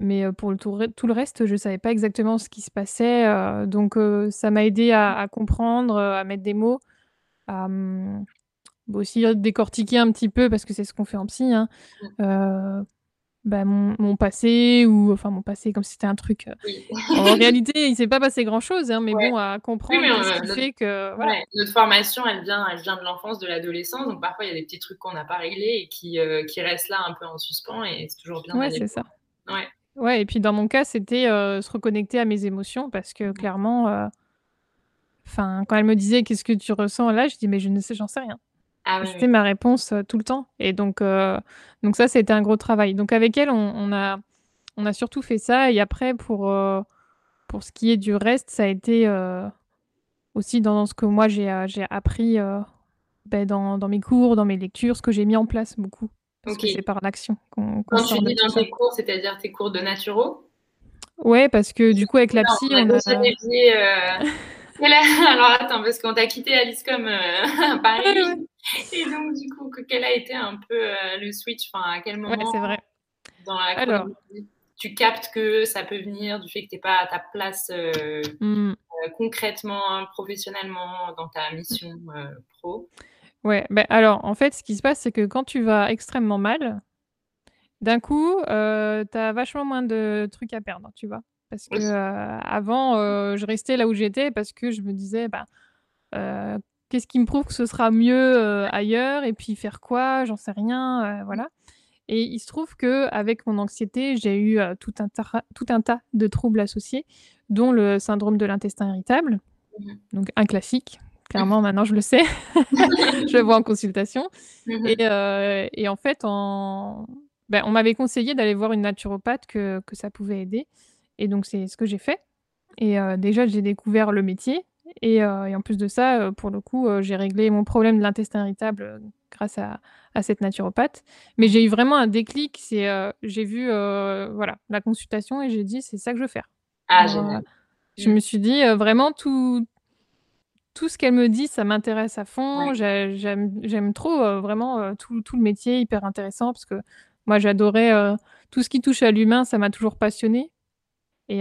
mais pour le tout, tout, le reste, je ne savais pas exactement ce qui se passait. donc, ça m'a aidé à, comprendre, à mettre des mots, à mmh, aussi décortiquer un petit peu, parce que c'est ce qu'on fait en psy, hein, mmh. bah, mon, passé, ou enfin mon passé comme si c'était un truc. en réalité, il ne s'est pas passé grand-chose, hein, mais bon, à comprendre ce qui fait que. notre formation, elle vient, elle vient de l'enfance, de l'adolescence, donc parfois il y a des petits trucs qu'on n'a pas réglés et qui, qui restent là un peu en suspens, et c'est toujours bien. Ouais, c'est ça. Ouais. Ouais et puis dans mon cas, c'était, euh, se reconnecter à mes émotions parce que clairement, euh, enfin, quand elle me disait: «Qu'est-ce que tu ressens là?» je dis: «Mais je ne sais, j'en sais rien». Ah c'était ma réponse, euh, tout le temps et donc donc ça, c'était un gros travail. Donc avec elle, on a on a surtout fait ça et après pour, pour ce qui est du reste, ça a été, aussi dans ce que moi j'ai, j'ai appris, beh, dans dans mes cours, dans mes lectures, ce que j'ai mis en place beaucoup. Parce que c'est par l'action qu'on Quand tu dis dans tes cours, c'est-à-dire tes cours de naturo? Ouais, parce que du coup, avec la psy, on a... Euh, alors attends, parce qu'on t'a quitté Alice comme euh, à Paris. Et donc, du coup, quel a été un peu euh, le switch? Enfin, À quel moment ouais, c'est vrai. Dans la alors... tu captes que ça peut venir du fait que tu n'es pas à ta place mmh. concrètement, professionnellement, dans ta mission pro? Ouais, bah, alors, en fait, ce qui se passe, c'est que quand tu vas extrêmement mal, d'un coup, heu, tu as vachement moins de trucs à perdre, tu vois? Parce que, Oui. heu, avant, heu, je restais là où j'étais parce que je me disais: «Bah, heu, qu'est-ce qui me prouve que ce sera mieux, heu, ailleurs et puis faire quoi? J'en sais rien», heu, voilà et il se trouve qu'avec mon anxiété, j'ai eu, heu, tout un tara tout un tas de troubles associés, dont le syndrome de l'intestin irritable, Mmh mh. donc un classique. Clairement, maintenant je le sais. Je le vois en consultation Mmh et mh. heu et en fait, en bah, on m'avait conseillé d'aller voir une naturopathe que que ça pouvait aider et donc c'est ce que j'ai fait et heu, déjà j'ai découvert le métier et et en plus de ça, pour le coup, j'ai réglé mon problème de l'intestin irritable, grâce à à cette naturopathe. Mais j'ai eu vraiment un déclic, c'est, j'ai vu, voilà, la consultation et j'ai dit: «C'est ça que je veux faire». Ah génial. je me suis dit, vraiment tout tout ce qu'elle me dit, ça m'intéresse à fond. Ouais. J'ai j'aime j'aime trop, heu, vraiment, heu, tout tout le métier, hyper intéressant parce que moi j'adorais, heu, tout ce qui touche à l'humain, ça m'a toujours passionnée et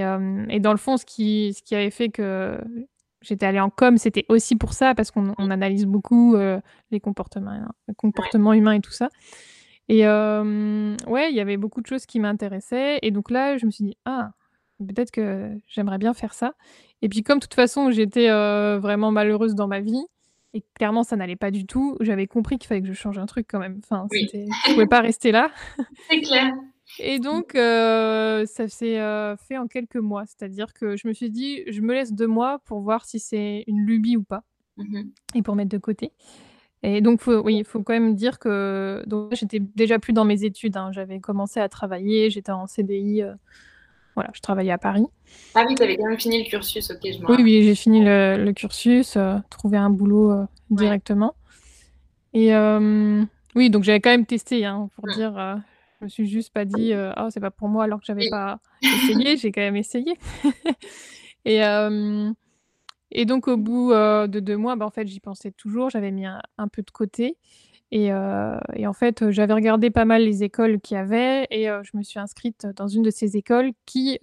et dans le fond, ce qui ce qui avait fait que j'étais allée en com, c'était aussi pour ça, parce qu'on on analyse beaucoup, les comportements les Ouais. comportements humains et tout ça et ouais, il y avait beaucoup de choses qui m'intéressaient et donc là, je me suis dit: «Ah, peut-être que j'aimerais bien faire ça» et puis comme de toute façon, j'étais, heu, vraiment malheureuse dans ma vie et clairement ça n'allait pas du tout, j'avais compris qu'il fallait que je change un truc quand même. Enfin, Oui. je pouvais pas rester là C'est clair. et donc heu, ça s'est, heu, fait en quelques mois. C'est-à-dire que je me suis dit: «Je me laisse 2 mois pour voir si c'est une lubie ou pas» Mmh mh. et pour mettre de côté et donc faut oui, il faut quand même dire que donc j'étais déjà plus dans mes études, hein. J'avais commencé à travailler, j'étais en CDI, voilà, je travaillais à Paris. Ah oui, tu avais quand même fini le cursus, OK, je me Oui, oui, j'ai fini le le cursus, heu, trouvé un boulot, Ouais. directement et hem, oui, donc j'avais quand même testé, hein, pour dire, je me suis juste pas dit, heu: «Oh, c'est pas pour moi», alors que j'avais Oui. pas essayé, j'ai quand même essayé et et donc au bout, de 2 mois, bah, en fait, j'y pensais toujours, j'avais mis un un peu de côté et heu et en fait, heu, j'avais regardé pas mal les écoles qu'il y avait et heu, je me suis inscrite dans une de ces écoles qui,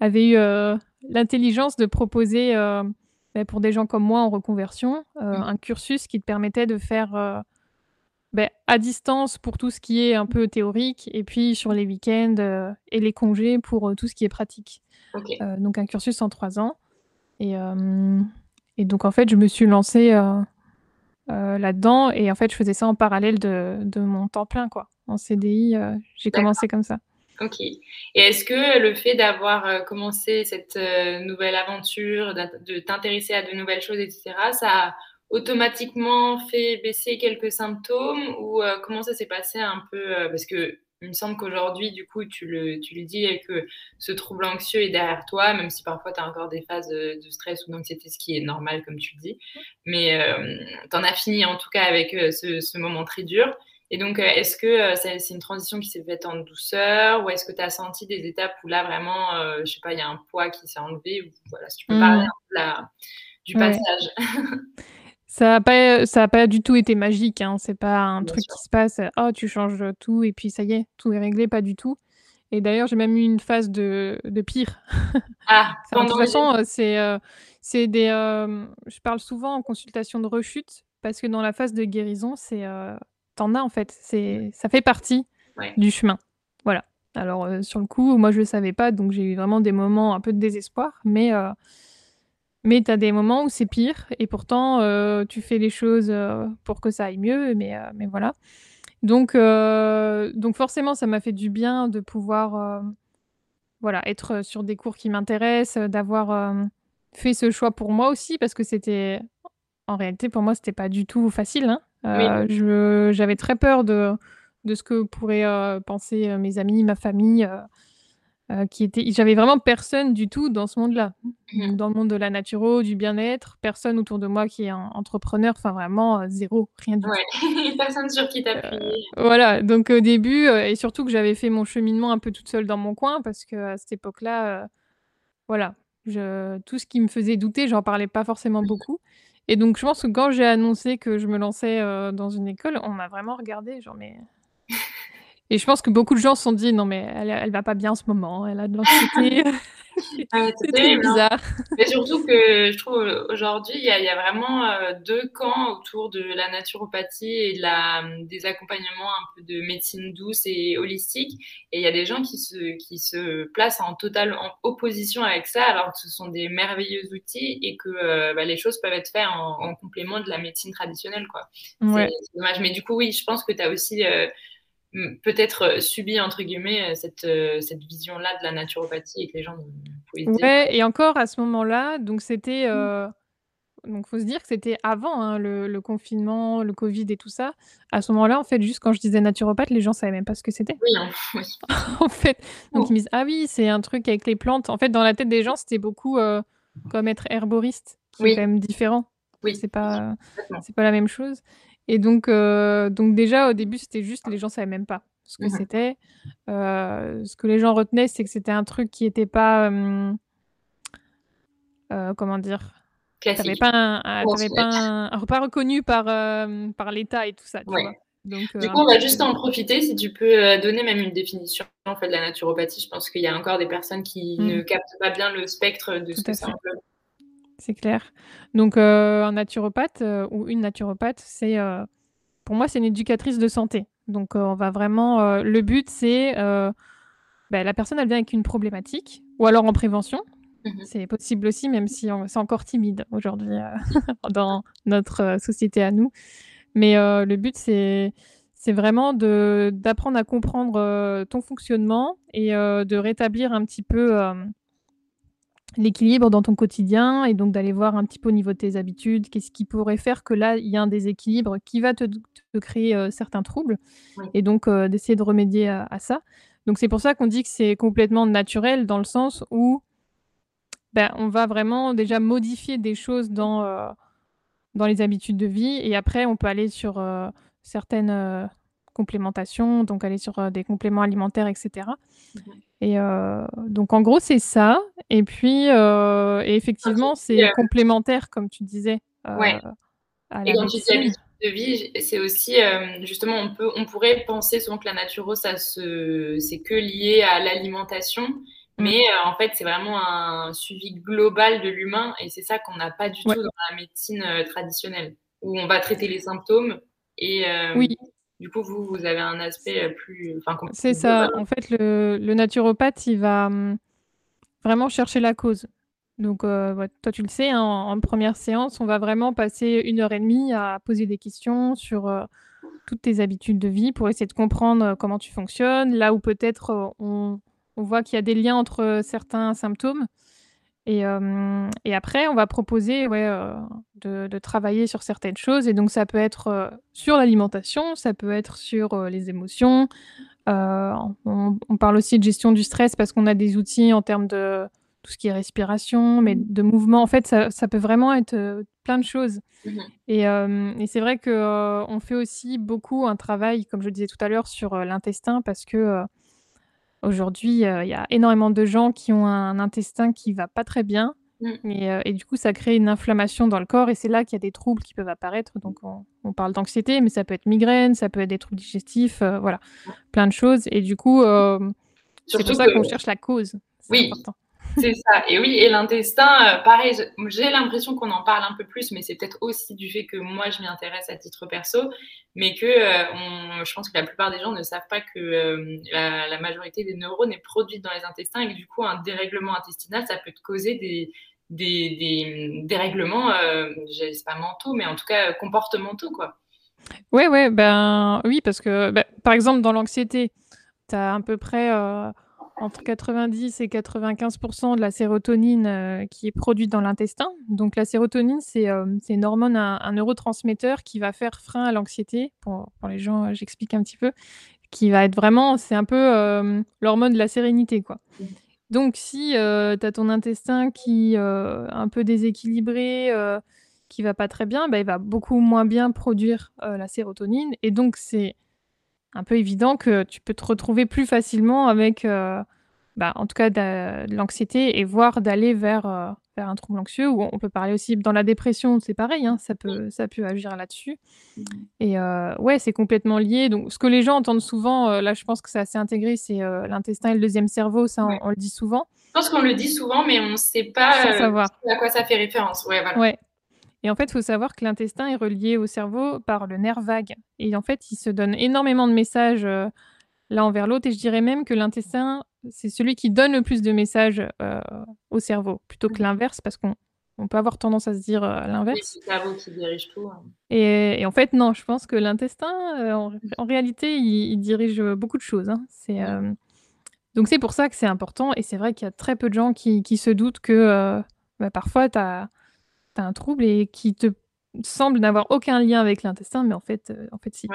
avait eu, l'intelligence de proposer, bah, pour des gens comme moi en reconversion, Mmh. un cursus qui te permettait de faire, beh, à distance pour tout ce qui est un peu théorique et puis sur les week-ends, et les congés pour, tout ce qui est pratique. Donc un cursus en 3 ans et donc en fait, je me suis lancée, heu, là-dedans et en fait, je faisais ça en parallèle de de mon temps plein, quoi. En CDI, heu, j'ai commencé comme ça. OK et est-ce que le fait d'avoir, heu, commencé cette, nouvelle aventure, de t'intéresser à de nouvelles choses et cetera, ça a automatiquement fait baisser quelques symptômes ou comment ça s'est passé un peu? Parce qu'il me semble qu'aujourd'hui, du coup, tu le tu le dis et que ce trouble anxieux est derrière toi, même si parfois tu as encore des phases, heu, de stress ou d'anxiété, ce qui est normal comme tu le dis. Mais hem, tu en as fini en tout cas avec, heu, ce ce moment très dur et donc heu, est-ce que, c'est une transition qui s'est faite en douceur ou est-ce que tu as senti des étapes où là vraiment, heu, je sais pas, il y a un poids qui s'est enlevé ou voilà, si tu peux parler Mmh. un peu de la du Ouais. passage? Ça a pas ça a pas du tout été magique, hein. C'est pas un Bien truc sûr. qui se passe, «Oh, tu changes, tout et puis ça y est, tout est réglé», pas du tout et d'ailleurs, j'ai même eu une phase de de pire. Ah! De toute façon, heu, c'est, des, hem je parle souvent en consultation de rechute parce que dans la phase de guérison, c'est, heu, tu en as en fait, c'est ça fait partie ouais, du chemin. Voilà. Alors, sur le coup, moi je le savais pas, donc j'ai eu vraiment des moments un peu de désespoir, mais mais tu as des moments où c'est pire et pourtant, heu, tu fais les choses, heu, pour que ça aille mieux, mais heu, mais voilà. Donc donc forcément, ça m'a fait du bien de pouvoir, voilà, être, sur des cours qui m'intéressent, d'avoir, fait ce choix pour moi aussi parce que c'était en réalité, pour moi, c'était pas du tout facile, hein. oui, j'avais très peur de de ce que pourraient, penser, mes amis, ma famille, Heu, qui était j'avais vraiment personne du tout dans ce monde-là. mmh Donc dans le monde de la naturo, du bien-être, personne autour de moi qui est en entrepreneur, enfin vraiment, heu, 0, rien du tout. ouais, personne sur qui t'appuyer. voilà, donc au début, et surtout que j'avais fait mon cheminement un peu toute seule dans mon coin parce qu'à cette époque-là, voilà, je tout ce qui me faisait douter, j'en parlais pas forcément beaucoup et donc je pense que quand j'ai annoncé que je me lançais, dans une école, on m'a vraiment regardée genre: «Mais» et je pense que beaucoup de gens se sont dit: «Non mais elle elle va pas bien en ce moment, elle a de l'anxiété». c'est très hein. bizarre. Mais surtout que je trouve aujourd'hui, il y, a vraiment euh, deux camps autour de la naturopathie et de la, des accompagnements un peu de médecine douce et holistique. Et il y a des gens qui se, qui se placent en totale en opposition avec ça, alors que ce sont des merveilleux outils et que euh, bah, les choses peuvent être faites en, complément de la médecine traditionnelle. Quoi. C'est, dommage. Mais du coup, oui, je pense que tu as aussi euh, peut-être euh, subi entre guillemets cette, cette vision-là de la naturopathie et que les gens Ouais, et encore à ce moment-là, donc c'était mmh. donc faut se dire que c'était avant hein, le, confinement, le Covid et tout ça. À ce moment-là, en fait, juste quand je disais naturopathe, les gens savaient même pas ce que c'était. Oui, hein, en fait, donc ils me disent ah oui, c'est un truc avec les plantes. En fait, dans la tête des gens, c'était beaucoup comme être herboriste, qui est quand même différent. Oui. C'est pas, c'est pas la même chose. Et donc, euh, donc déjà au début, c'était juste les gens savaient même pas ce que mmh c'était. Euh, ce que les gens retenaient, c'est que c'était un truc qui n'était pas, euh, comment dire, Classique. pas un, pas, pas, reconnu par, par l'État et tout ça. Tu vois donc, du coup, on va juste en profiter. Si tu peux donner même une définition en fait, de la naturopathie, je pense qu'il y a encore des personnes qui mmh. ne captent pas bien le spectre de ce que ça c'est clair. Donc, euh, un naturopathe euh, ou une naturopathe, c'est, euh, pour moi, c'est une éducatrice de santé. Donc, on va vraiment. le but, c'est ben, la personne, elle vient avec une problématique, ou alors en prévention. Mmh c'est possible aussi, même si c'est encore timide aujourd'hui dans notre société à nous. Mais le but, c'est c'est vraiment d'apprendre à comprendre ton fonctionnement et de rétablir un petit peu l'équilibre dans ton quotidien et donc d'aller voir un petit peu au niveau de tes habitudes, qu'est-ce qui pourrait faire que là, il y a un déséquilibre qui va te, créer euh, certains troubles et donc euh, d'essayer de remédier à, ça. Donc c'est pour ça qu'on dit que c'est complètement naturel dans le sens où ben, on va vraiment déjà modifier des choses dans, euh, dans les habitudes de vie et après on peut aller sur certaines complémentations, donc aller sur des compléments alimentaires, etc. Et euh, donc, en gros, c'est ça. Et puis, euh, et effectivement, c'est complémentaire, comme tu disais. Euh, ouais. et quand tu dis habitude de vie, c'est aussi, justement, on, peut, on pourrait penser souvent que la naturo, ça se, c'est que lié à l'alimentation. Mm. Mais en fait, c'est vraiment un suivi global de l'humain et c'est ça qu'on n'a pas du tout dans la médecine traditionnelle, où on va traiter les symptômes et, oui. Du coup, vous, vous avez un aspect euh, plus. C'est ça. En fait, le, naturopathe, il va hum, vraiment chercher la cause. Donc, euh, toi, tu le sais, hein, en, première séance, on va vraiment passer une heure et demie à poser des questions sur euh, toutes tes habitudes de vie pour essayer de comprendre comment tu fonctionnes, là où peut-être on, on, voit qu'il y a des liens entre certains symptômes. Et, et, après, on va proposer ouais, de, de, travailler sur certaines choses. Et donc, ça peut être sur l'alimentation, ça peut être sur les émotions. On, on, parle aussi de gestion du stress parce qu'on a des outils en termes de tout ce qui est respiration, mais mmh. de mouvement. En fait, ça, ça peut vraiment être plein de choses. Mmh et, et c'est vrai qu'on on fait aussi beaucoup un travail, comme je le disais tout à l'heure, sur l'intestin parce que Aujourd'hui, euh, il y a énormément de gens qui ont un intestin qui va pas très bien. Mm. Euh, et, du coup, ça crée une inflammation dans le corps et c'est là qu'il y a des troubles qui peuvent apparaître. Donc, on, parle d'anxiété, mais ça peut être migraine, ça peut être des troubles digestifs, euh, voilà, plein de choses. Et du coup, c'est pour ça qu'on cherche la cause. Oui, important. C'est ça. Et oui, et l'intestin, euh, pareil, j'ai l'impression qu'on en parle un peu plus, mais c'est peut-être aussi du fait que moi, je m'y intéresse à titre perso, mais que euh, je pense que la plupart des gens ne savent pas que euh, la, majorité des neurones est produite dans les intestins et que du coup, un dérèglement intestinal, ça peut te causer des, des dérèglements, je sais pas mentaux, mais en tout cas comportementaux, quoi. Ouais, ouais, ben oui, parce que ben, par exemple, dans l'anxiété, tu as à peu près entre 90 et 95% de la sérotonine euh, qui est produite dans l'intestin. Donc la sérotonine, c'est euh, une hormone, un, neurotransmetteur qui va faire frein à l'anxiété. Pour, les gens, euh, j'explique un petit peu. Qui va être vraiment, c'est un peu l'hormone de la sérénité. quoi. Donc si tu as ton intestin qui est un peu déséquilibré, qui va pas très bien, bah, il va beaucoup moins bien produire la sérotonine. Et donc c'est un peu évident que tu peux te retrouver plus facilement avec, euh, bah, en tout cas, de, l'anxiété et voire d'aller vers, euh, vers un trouble anxieux. Ou on peut parler aussi dans la dépression, c'est pareil, hein, ça, peut, ça peut agir là-dessus. Mmh. Et euh, ouais, c'est complètement lié. Donc, ce que les gens entendent souvent, là, je pense que c'est assez intégré, c'est l'intestin et le deuxième cerveau, ça, on, le dit souvent. pense qu'on le dit souvent, mais on ne sait pas à quoi ça fait référence. Ouais, voilà. Ouais. Et en fait, il faut savoir que l'intestin est relié au cerveau par le nerf vague. Et en fait, il se donne énormément de messages l'un envers l'autre. Et je dirais même que l'intestin, c'est celui qui donne le plus de messages au cerveau, plutôt que mmh. l'inverse, parce qu'on on peut avoir tendance à se dire l'inverse. c'est le cerveau qui dirige tout. Hein. Et, en fait, non, je pense que l'intestin, en, réalité, il, dirige beaucoup de choses. Hein. C'est, donc c'est pour ça que c'est important. Et c'est vrai qu'il y a très peu de gens qui, se doutent que bah, parfois, tu as tu as un trouble et qui te semble n'avoir aucun lien avec l'intestin, mais en fait, euh, en fait si.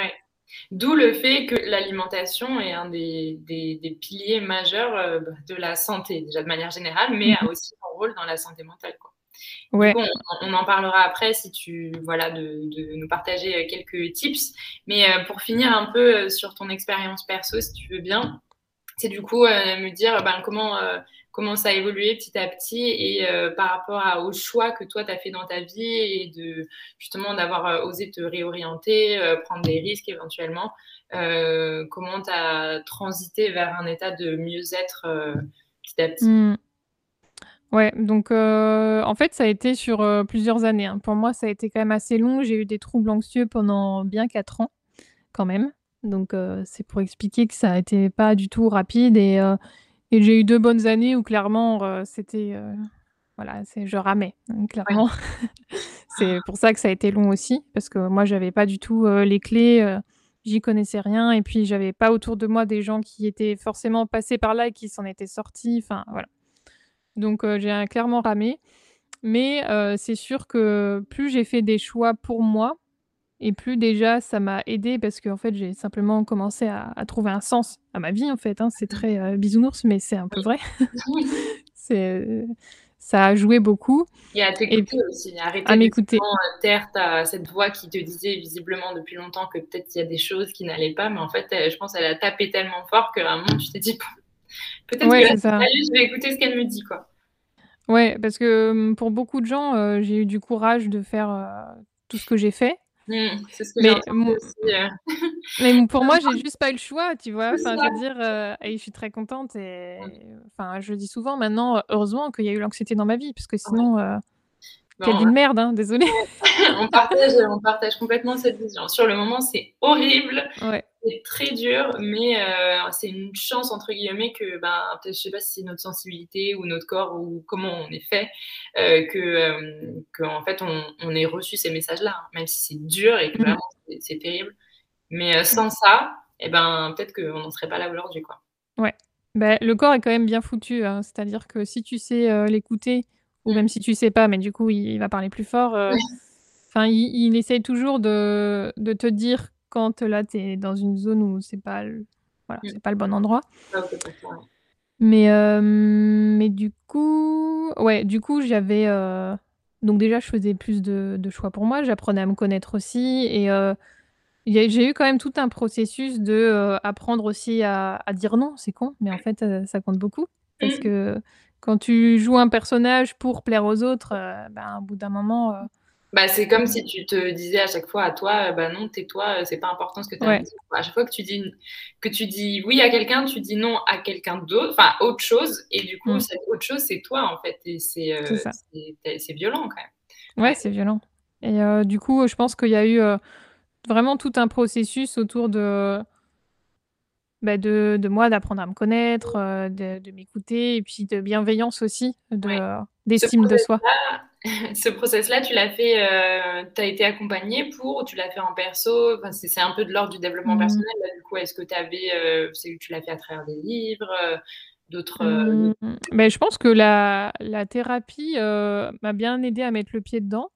D'où le fait que l'alimentation est un des, des, piliers majeurs euh, de la santé, déjà de manière générale, mais a mhm. aussi un rôle dans la santé mentale. Quoi. Ouais. on, en parlera après si tu voilà de, de nous partager euh, quelques tips. Mais pour finir un peu sur ton expérience perso, si tu veux bien, c'est du coup me dire ben, comment comment ça a évolué petit à petit et euh, par rapport à, au choix que toi, tu as fait dans ta vie et de justement d'avoir euh, osé te réorienter, euh, prendre des risques éventuellement. comment tu as transité vers un état de mieux-être petit à petit? Mmh. Ouais, donc en fait, ça a été sur plusieurs années. Hein. Pour moi, ça a été quand même assez long. J'ai eu des troubles anxieux pendant bien quatre ans, quand même. Donc c'est pour expliquer que ça a été pas du tout rapide et et j'ai eu deux bonnes années où clairement, euh, c'était, euh, voilà, c'est je ramais, hein, clairement. C'est pour ça que ça a été long aussi, parce que moi j'avais pas du tout, euh, les clés, j'y connaissais rien et puis j'avais pas autour de moi des gens qui étaient forcément passés par là et qui s'en étaient sortis, enfin voilà. Donc j'ai clairement ramé. Mais c'est sûr que plus j'ai fait des choix pour moi et plus déjà ça m'a aidé parce qu'en fait j'ai simplement commencé à, trouver un sens à ma vie en fait. Hein. C'est mmh. très euh, bisounours mais c'est un peu vrai. c'est ça a joué beaucoup. Et à t'écouter aussi, arrêter à m'écouter. Euh, taire cette voix qui te disait visiblement depuis longtemps que peut-être il y a des choses qui n'allaient pas, mais en fait, je pense qu'elle a tapé tellement fort qu'à un moment tu t'es dit peut-être que je vais écouter ce qu'elle me dit quoi. Ouais, parce que hum, pour beaucoup de gens, euh, j'ai eu du courage de faire tout ce que j'ai fait. Mmh, c'est ce que mais, aussi, euh. mais pour moi, j'ai juste pas eu le choix, tu vois. Enfin, je veux dire, euh, et je suis très contente. Et enfin, je dis souvent maintenant, heureusement qu'il y a eu l'anxiété dans ma vie, parce que sinon, euh, quelle vie de merde, hein, désolée. on, partage, on partage complètement cette vision. Sur le moment, c'est horrible, c'est très dur, mais euh, c'est une chance, entre guillemets, que, ben, je sais pas si c'est notre sensibilité ou notre corps ou comment on est fait, euh, que, euh, en fait, on, on, ait reçu ces messages-là, hein, même si c'est dur et que mmh. vraiment c'est terrible. Mais sans ça, eh ben, peut-être qu'on n'en serait pas là aujourd'hui, quoi. Ouais. Ben, le corps est quand même bien foutu, hein. c'est-à-dire que si tu sais l'écouter, ou même si tu sais pas, mais du coup, il, va parler plus fort. Euh, enfin, il, il, essaye toujours de, de, te dire quand là, tu es dans une zone où c'est pas, le, voilà, mm. c'est pas le bon endroit. Ah, mais, euh, mais du coup, ouais, du coup, j'avais. Euh, donc, déjà, je faisais plus de, de choix pour moi. J'apprenais à me connaître aussi. Et j'ai eu quand même tout un processus de apprendre aussi à, à, dire non. C'est con, mais en fait, ça compte beaucoup. Parce mm. que quand tu joues un personnage pour plaire aux autres, euh, ben, au bout d'un moment. Euh, bah, c'est comme si tu te disais à chaque fois à toi, bah non, tais-toi, c'est pas important ce que tu as dit. À chaque fois que tu dis, que tu dis oui à quelqu'un, tu dis non à quelqu'un d'autre, enfin autre chose, et du coup, mm. cette autre chose, c'est toi en fait, et c'est euh, violent quand même. Ouais, c'est violent. Et du coup, je pense qu'il y a eu vraiment tout un processus autour de bah, de, de moi, d'apprendre à me connaître, euh, de, de m'écouter et puis de bienveillance aussi, d'estime de, soi. Ce process-là, tu l'as fait, euh, tu as été accompagnée pour, ou tu l'as fait en perso? Enfin, C'est un peu de l'ordre du développement mmh. personnel. du coup, est-ce que tu avais, euh, tu l'as fait à travers des livres d'autres. Mmh, ben, je pense que la, la thérapie m'a bien aidé à mettre le pied dedans.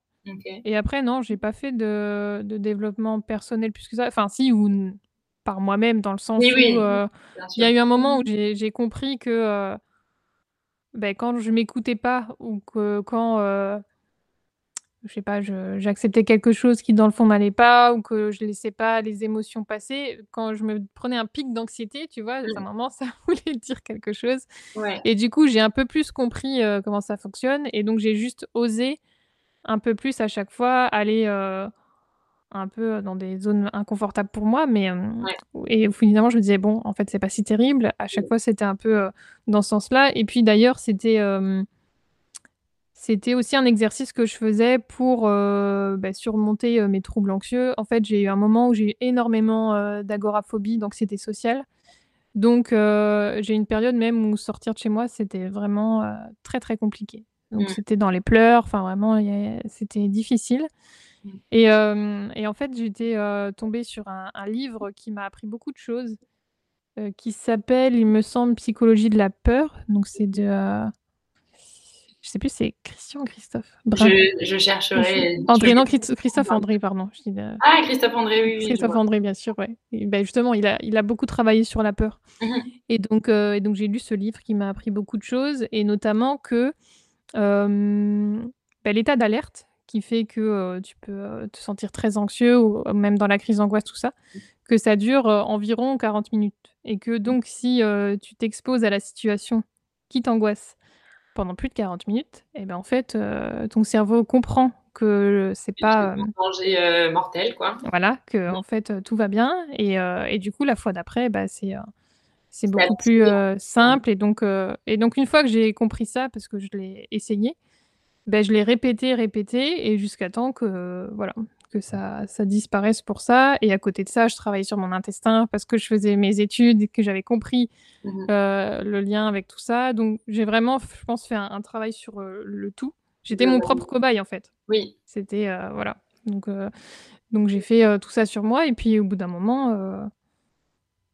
Et après, non, j'ai pas fait de, de, développement personnel plus que ça. Enfin, si, ou par moi-même, dans le sens où euh, il y a eu un moment où j'ai compris que euh, ben, quand je m'écoutais pas ou que quand euh, je sais pas, j'acceptais quelque chose qui dans le fond m'allait pas ou que je laissais pas les émotions passer, quand je me prenais un pic d'anxiété, tu vois, à un mmh. moment ça voulait dire quelque chose. Et du coup, j'ai un peu plus compris comment ça fonctionne et donc j'ai juste osé un peu plus à chaque fois aller un peu dans des zones inconfortables pour moi, mais et finalement, je me disais: «Bon, en fait, c'est pas si terrible». À chaque fois, c'était un peu, dans ce sens-là et puis d'ailleurs, c'était, c'était aussi un exercice que je faisais pour, bah, surmonter, mes troubles anxieux. En fait, j'ai eu un moment où j'ai eu énormément, d'agoraphobie, d'anxiété sociale. Donc j'ai eu une période même où sortir de chez moi, c'était vraiment, très, très compliqué. Donc mmh. c'était dans les pleurs, enfin vraiment, c'était difficile. Mmh. Et, et, en fait, j'étais tombée sur un, livre qui m'a appris beaucoup de choses, qui s'appelle, il me semble, Psychologie de la peur. Donc c'est de, je sais plus, c'est Christian ou Christophe? Je, je, chercherai. André, non, Christophe André, pardon. Ah, Christophe André, oui. oui Christophe André, bien sûr, ouais. ben justement, il a, il a beaucoup travaillé sur la peur. Et donc, et donc j'ai lu ce livre qui m'a appris beaucoup de choses, et notamment que ben, l'état d'alerte qui fait que tu peux te sentir très anxieux ou même dans la crise d'angoisse, tout ça, que ça dure environ 40 minutes. Et que donc si tu t'exposes à la situation qui t'angoisse pendant plus de 40 minutes, et ben en fait ton cerveau comprend que c'est pas un danger mortel quoi. Voilà, que en fait tout va bien. Et, et du coup la fois d'après bah, c'est c'est beaucoup plus simple. Et donc et donc une fois que j'ai compris ça parce que je l'ai essayé, ben, je l'ai répété, répété, et jusqu'à temps que, voilà, que ça, ça disparaisse pour ça. Et à côté de ça, je travaillais sur mon intestin parce que je faisais mes études et que j'avais compris mmh euh, le lien avec tout ça. Donc, j'ai vraiment, je pense, fait un, travail sur euh, le tout. J'étais mon propre cobaye, en fait. Oui. C'était, euh, voilà. Donc, donc j'ai fait tout ça sur moi. Et puis, au bout d'un moment,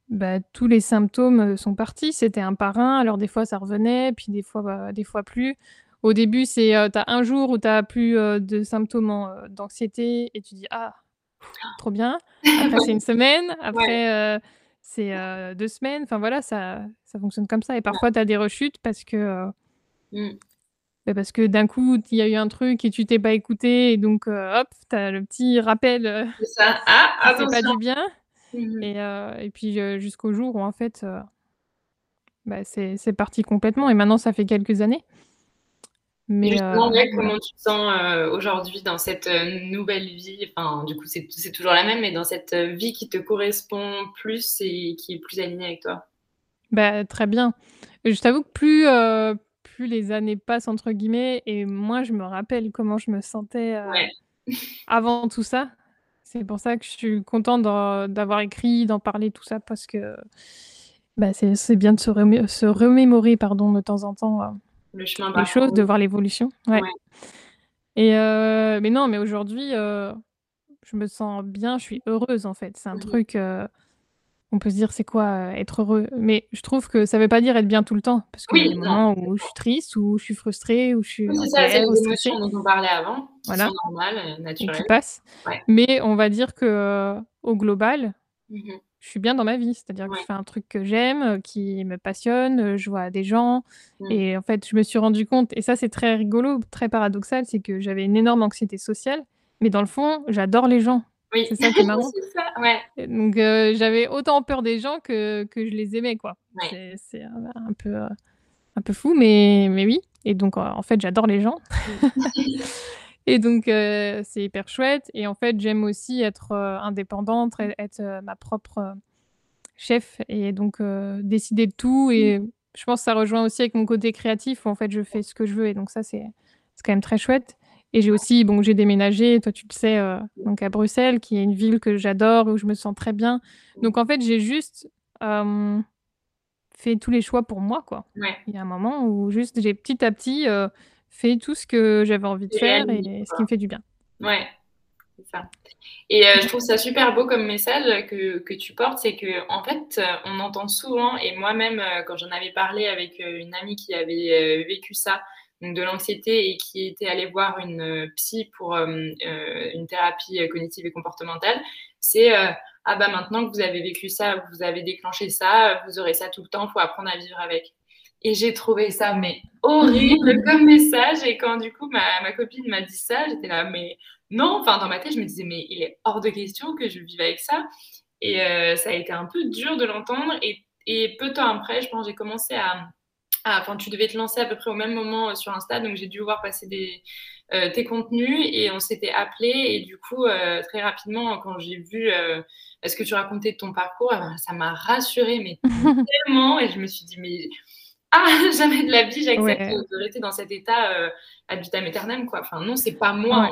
bah, tous les symptômes sont partis. C'était un par un. Alors, des fois, ça revenait, puis des fois, bah, des fois plus. Au début, c'est euh, tu as un jour où tu n'as plus euh, de symptômes euh, d'anxiété et tu dis ah trop bien. Après c'est une semaine, après c'est deux semaines. Enfin voilà, ça, ça fonctionne comme ça. Et parfois tu as des rechutes parce que mmh. bah, parce que d'un coup il y a eu un truc et tu t'es pas écouté et donc hop, tu as le petit rappel. c'est ça. Ah, pas du bien. Mmh et, et, puis jusqu'au jour où en fait bah, c'est parti complètement et maintenant ça fait quelques années. Mais justement, euh, comment tu te sens euh, aujourd'hui dans cette euh, nouvelle vie Enfin, du coup, c'est toujours la même, mais dans cette vie qui te correspond plus et qui est plus alignée avec toi bah, Très bien. Je t'avoue que plus, plus les années passent, entre guillemets, et moi, je me rappelle comment je me sentais avant tout ça. C'est pour ça que je suis contente d'avoir écrit, d'en parler, tout ça, parce que bah, c'est bien de se, se remémorer pardon, de temps en temps le chemin les choses, de voir l'évolution. Ouais. Et euh, mais non, mais aujourd'hui, euh, je me sens bien, je suis heureuse en fait. C'est un mmh truc, euh, on peut se dire c'est quoi être heureux, mais je trouve que ça veut pas dire être bien tout le temps, parce y a des moments où je suis triste, où je suis frustrée, où je suis c'est ça, c'est les émotions dont on parlait avant, voilà. sont normales, naturelles. qui passent. Mais on va dire que au global, mmh je suis bien dans ma vie. C'est-à-dire que je fais un truc que j'aime, euh, qui me passionne, euh, je vois des gens. Mmh. Et en fait, je me suis rendu compte, et ça c'est très rigolo, très paradoxal, c'est que j'avais une énorme anxiété sociale, mais dans le fond, j'adore les gens. Oui. C'est ça qui est marrant. ça, ouais. Donc euh, j'avais autant peur des gens que, que je les aimais, quoi. C'est un peu, un peu fou, mais, mais oui. Et donc en fait, j'adore les gens. Et donc, c'est hyper chouette. Et en fait, j'aime aussi être indépendante, être ma propre chef et donc décider de tout. Et je pense que ça rejoint aussi avec mon côté créatif où en fait, je fais ce que je veux. Et donc, ça, c'est quand même très chouette. Et j'ai aussi, bon, j'ai déménagé, toi tu le sais, donc à Bruxelles, qui est une ville que j'adore, où je me sens très bien. Donc en fait, j'ai juste fait tous les choix pour moi, quoi. Il y a un moment où juste j'ai petit à petit fait tout ce que j'avais envie de faire et ce qui me fait du bien. Ouais, c'est ça. Et euh, je trouve ça super beau comme message que, que tu portes, c'est que en fait, on entend souvent, et moi-même, euh, quand j'en avais parlé avec euh, une amie qui avait vécu ça, donc de l'anxiété et qui était allée voir une psy pour une thérapie cognitive et comportementale, c'est ah bah maintenant que vous avez vécu ça, vous avez déclenché ça, vous aurez ça tout le temps, il faut apprendre à vivre avec. Et j'ai trouvé ça mais horrible comme message. Et quand du coup ma, ma copine m'a dit ça, j'étais là, mais non. Enfin, dans ma tête, je me disais, mais il est hors de question que je vive avec ça. Et euh, ça a été un peu dur de l'entendre. Et, et, peu de temps après, je pense, j'ai commencé à, Enfin, tu devais te lancer à peu près au même moment euh, sur Insta, donc j'ai dû voir passer des, tes contenus et on s'était appelé et du coup, très rapidement, quand j'ai vu ce que tu racontais de ton parcours, eh ben, ça m'a rassurée, mais tellement. Et je me suis dit, mais ah, jamais de la vie, j'accepte de rester dans cet état euh, ad vitam aeternam, quoi. Enfin, non, c'est pas moi.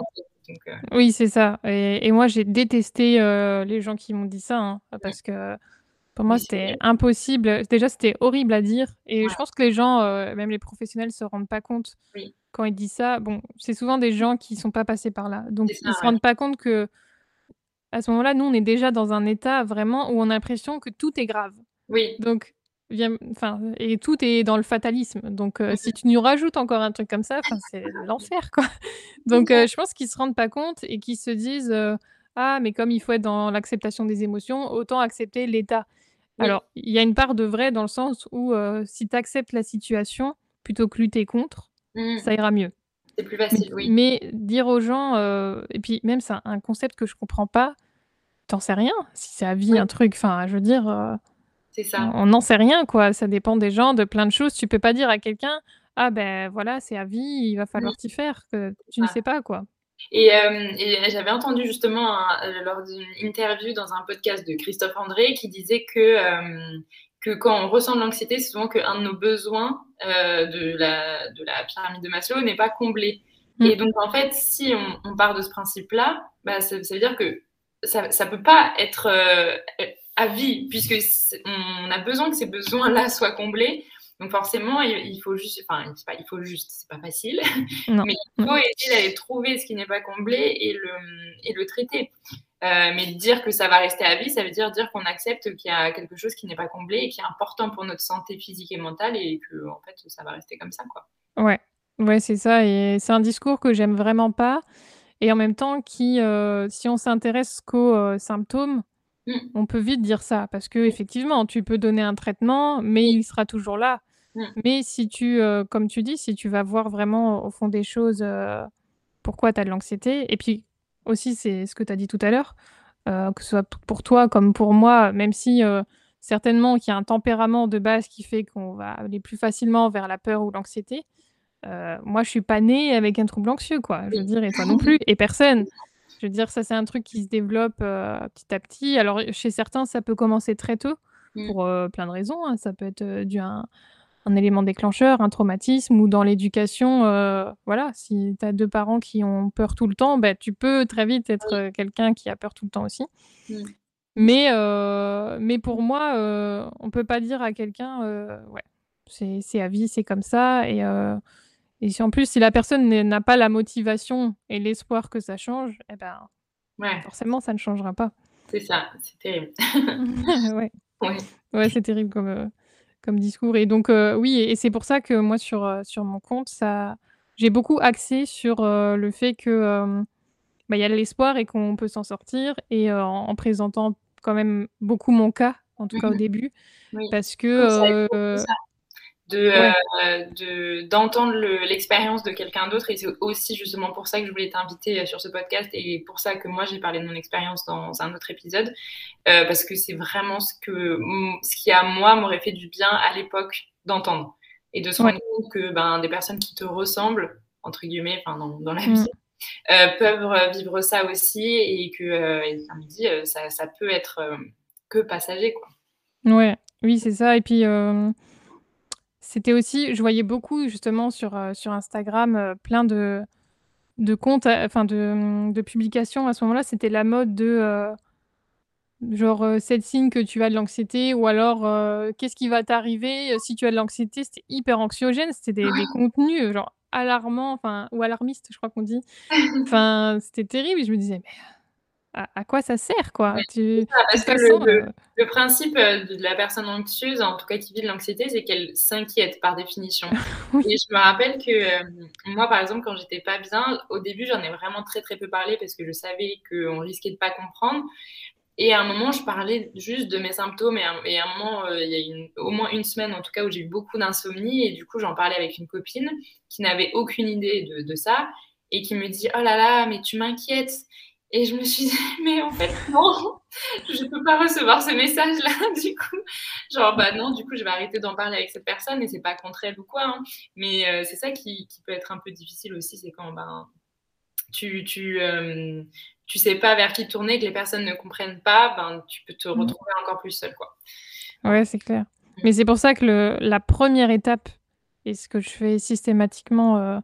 Euh. Oui, c'est ça. Et, moi, j'ai détesté euh, les gens qui m'ont dit ça, hein, parce que pour moi, c'était impossible. Déjà, c'était horrible à dire. Et je pense que les gens, même les professionnels, se rendent pas compte quand ils disent ça. Bon, c'est souvent des gens qui sont pas passés par là. Donc, ils se rendent pas compte que à ce moment-là, nous, on est déjà dans un état vraiment où on a l'impression que tout est grave. Oui. Donc, enfin, et tout est dans le fatalisme. Donc, euh, si tu nous rajoutes encore un truc comme ça, c'est l'enfer, quoi. Donc, euh, je pense qu'ils se rendent pas compte et qu'ils se disent euh, ah, mais comme il faut être dans l'acceptation des émotions, autant accepter l'état. Alors, il y a une part de vrai dans le sens où si tu acceptes la situation plutôt que lutter contre, mmh. ça ira mieux. C'est plus facile, oui. Mais dire aux gens, et puis même c'est un concept que je comprends pas, t'en sais rien si c'est à vie un truc. Enfin, je veux dire ça. On n'en sait rien, quoi. Ça dépend des gens, de plein de choses. Tu peux pas dire à quelqu'un, ah ben voilà, c'est à vie, il va falloir t'y faire, que tu ne sais pas, quoi. Et, euh, j'avais entendu justement euh, lors d'une interview dans un podcast de Christophe André qui disait que, euh, que quand on ressent de l'anxiété, c'est souvent qu'un de nos besoins de, la, de la pyramide de Maslow n'est pas comblé. Mm. Et donc, en fait, si on, part de ce principe-là, bah, ça, ça, veut dire que ça ne peut pas être à vie, puisque on a besoin que ces besoins-là soient comblés. Donc forcément, il, faut juste, enfin, pas, il faut juste, c'est pas facile, mais il faut essayer d'aller trouver ce qui n'est pas comblé et le, et le traiter. Euh, mais dire que ça va rester à vie, ça veut dire dire qu'on accepte qu'il y a quelque chose qui n'est pas comblé et qui est important pour notre santé physique et mentale et que en fait ça va rester comme ça, quoi. Ouais, ouais, c'est ça. Et c'est un discours que j'aime vraiment pas. Et en même temps, qui, euh, si on s'intéresse qu'aux euh, symptômes, Mmh. On peut vite dire ça parce que effectivement, tu peux donner un traitement, mais il sera toujours là. Mmh. Mais si tu, euh, comme tu dis, si tu vas voir vraiment au fond des choses euh, pourquoi tu as de l'anxiété, et puis aussi, c'est ce que tu as dit tout à l'heure, euh, que ce soit pour toi comme pour moi, même si certainement qu'il y a un tempérament de base qui fait qu'on va aller plus facilement vers la peur ou l'anxiété. moi, je suis pas née avec un trouble anxieux, quoi. Je veux dire, et toi non plus, et personne. Je veux dire, ça, c'est un truc qui se développe euh, petit à petit. Alors, chez certains, ça peut commencer très tôt, mmh. pour euh, plein de raisons. Hein. Ça peut être euh, dû à un, élément déclencheur, un traumatisme, ou dans l'éducation, voilà, si tu as deux parents qui ont peur tout le temps, bah, tu peux très vite être quelqu'un qui a peur tout le temps aussi. Mmh. Mais, mais pour moi, on peut pas dire à quelqu'un, ouais, c'est à vie, c'est comme ça, et et si en plus, si la personne n'a pas la motivation et l'espoir que ça change, eh ben, forcément, ça ne changera pas. C'est ça, c'est terrible. ouais, ouais. c'est terrible comme, euh, comme discours. Et donc, euh, oui, et, c'est pour ça que moi, sur, euh, sur mon compte, ça, j'ai beaucoup axé sur le fait que bah, il y a l'espoir et qu'on peut s'en sortir, et en, présentant quand même beaucoup mon cas, en tout cas au mmh début, parce que de de d'entendre l'expérience de quelqu'un d'autre. Et c'est aussi justement pour ça que je voulais t'inviter euh, sur ce podcast et pour ça que moi j'ai parlé de mon expérience dans un autre épisode. Euh, parce que c'est vraiment ce que ce qui à moi m'aurait fait du bien à l'époque d'entendre. Et de se rendre compte que ben des personnes qui te ressemblent entre guillemets enfin dans, dans la mm. vie euh, peuvent vivre ça aussi et que et ça me dit ça, ça peut être que passager quoi. Ouais. Oui c'est ça. Et puis c'était aussi je voyais beaucoup justement sur, euh, sur Instagram, euh, plein de de comptes, euh, enfin de, mmh, de publications à ce moment-là. C'était la mode de, genre, 7 signes que tu as de l'anxiété ou alors, qu'est-ce qui va t'arriver, si tu as de l'anxiété? C'était hyper anxiogène, c'était des des contenus, genre alarmants, enfin ou alarmistes, je crois qu'on dit. Enfin, c'était terrible et je me disais: «Mais» à, quoi ça sert, quoi? Tu, parce que le, le, principe euh, de la personne anxieuse, en tout cas qui vit de l'anxiété, c'est qu'elle s'inquiète par définition. Et je me rappelle que euh, moi, par exemple, quand j'étais pas bien, au début, j'en ai vraiment très très peu parlé parce que je savais qu'on risquait de pas comprendre. Et à un moment, je parlais juste de mes symptômes. Et à, un moment, euh, il y a au moins une semaine, en tout cas, où j'ai eu beaucoup d'insomnie. Et du coup, j'en parlais avec une copine qui n'avait aucune idée de, de, ça et qui me dit Oh là là, mais tu m'inquiètes. Et je me suis dit, mais en fait, non, je ne peux pas recevoir ce message-là, du coup. Genre, bah non, du coup, je vais arrêter d'en parler avec cette personne et c'est pas contre elle ou quoi. Hein. Mais euh, c'est ça qui, qui, peut être un peu difficile aussi, c'est quand, ben, tu, tu, tu sais pas vers qui tourner, que les personnes ne comprennent pas, ben, tu peux te mmh. retrouver encore plus seul. Quoi. Ouais, c'est clair. Mmh. Mais c'est pour ça que le, la première étape, et ce que je fais systématiquement euh,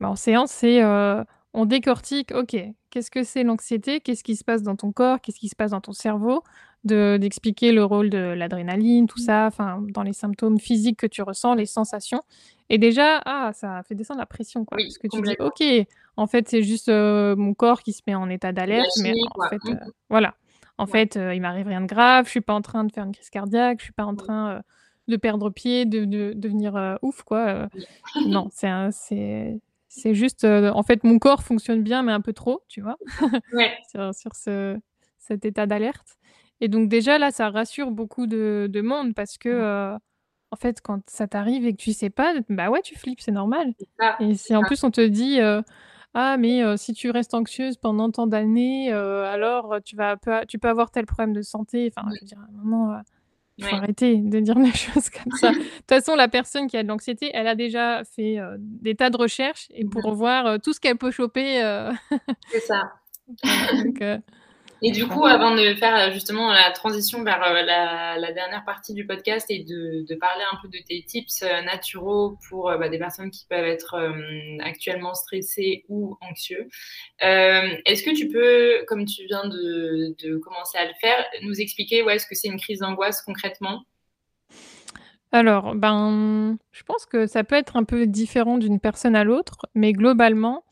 bah, en séance, c'est euh, on décortique, ok, qu'est-ce que c'est l'anxiété, qu'est-ce qui se passe dans ton corps, qu'est-ce qui se passe dans ton cerveau, d'expliquer le rôle de l'adrénaline, tout ça, enfin, dans les symptômes physiques que tu ressens, les sensations. Et déjà, ah, ça fait descendre la pression, quoi. parce que tu dis, ok, en fait, c'est juste euh, mon corps qui se met en état d'alerte, mais en fait, mmh. voilà. En fait, il m'arrive rien de grave, je suis pas en train de faire une crise cardiaque, je suis pas en train de perdre pied, de, de devenir ouf, quoi. non, c'est c'est juste, en fait, mon corps fonctionne bien, mais un peu trop, tu vois, ouais. sur, sur ce, cet état d'alerte. Et donc déjà là, ça rassure beaucoup de, de monde parce que, en fait, quand ça t'arrive et que tu sais pas, bah ouais, tu flippes, c'est normal. Et si en plus on te dit, ah mais si tu restes anxieuse pendant tant d'années, alors tu vas tu peux avoir tel problème de santé. Enfin, je veux dire, à un moment, il faut arrêter de dire des choses comme ça. De toute façon, la personne qui a de l'anxiété, elle a déjà fait des tas de recherches et pour voir tout ce qu'elle peut choper. C'est ça. donc, et du coup, avant de faire euh, justement la transition vers euh, la, dernière partie du podcast et de, parler un peu de tes tips euh, naturaux pour bah, des personnes qui peuvent être actuellement stressées ou anxieux, est-ce que tu peux, comme tu viens de, commencer à le faire, nous expliquer où est-ce que c'est une crise d'angoisse concrètement? Alors, ben, je pense que ça peut être un peu différent d'une personne à l'autre, mais globalement,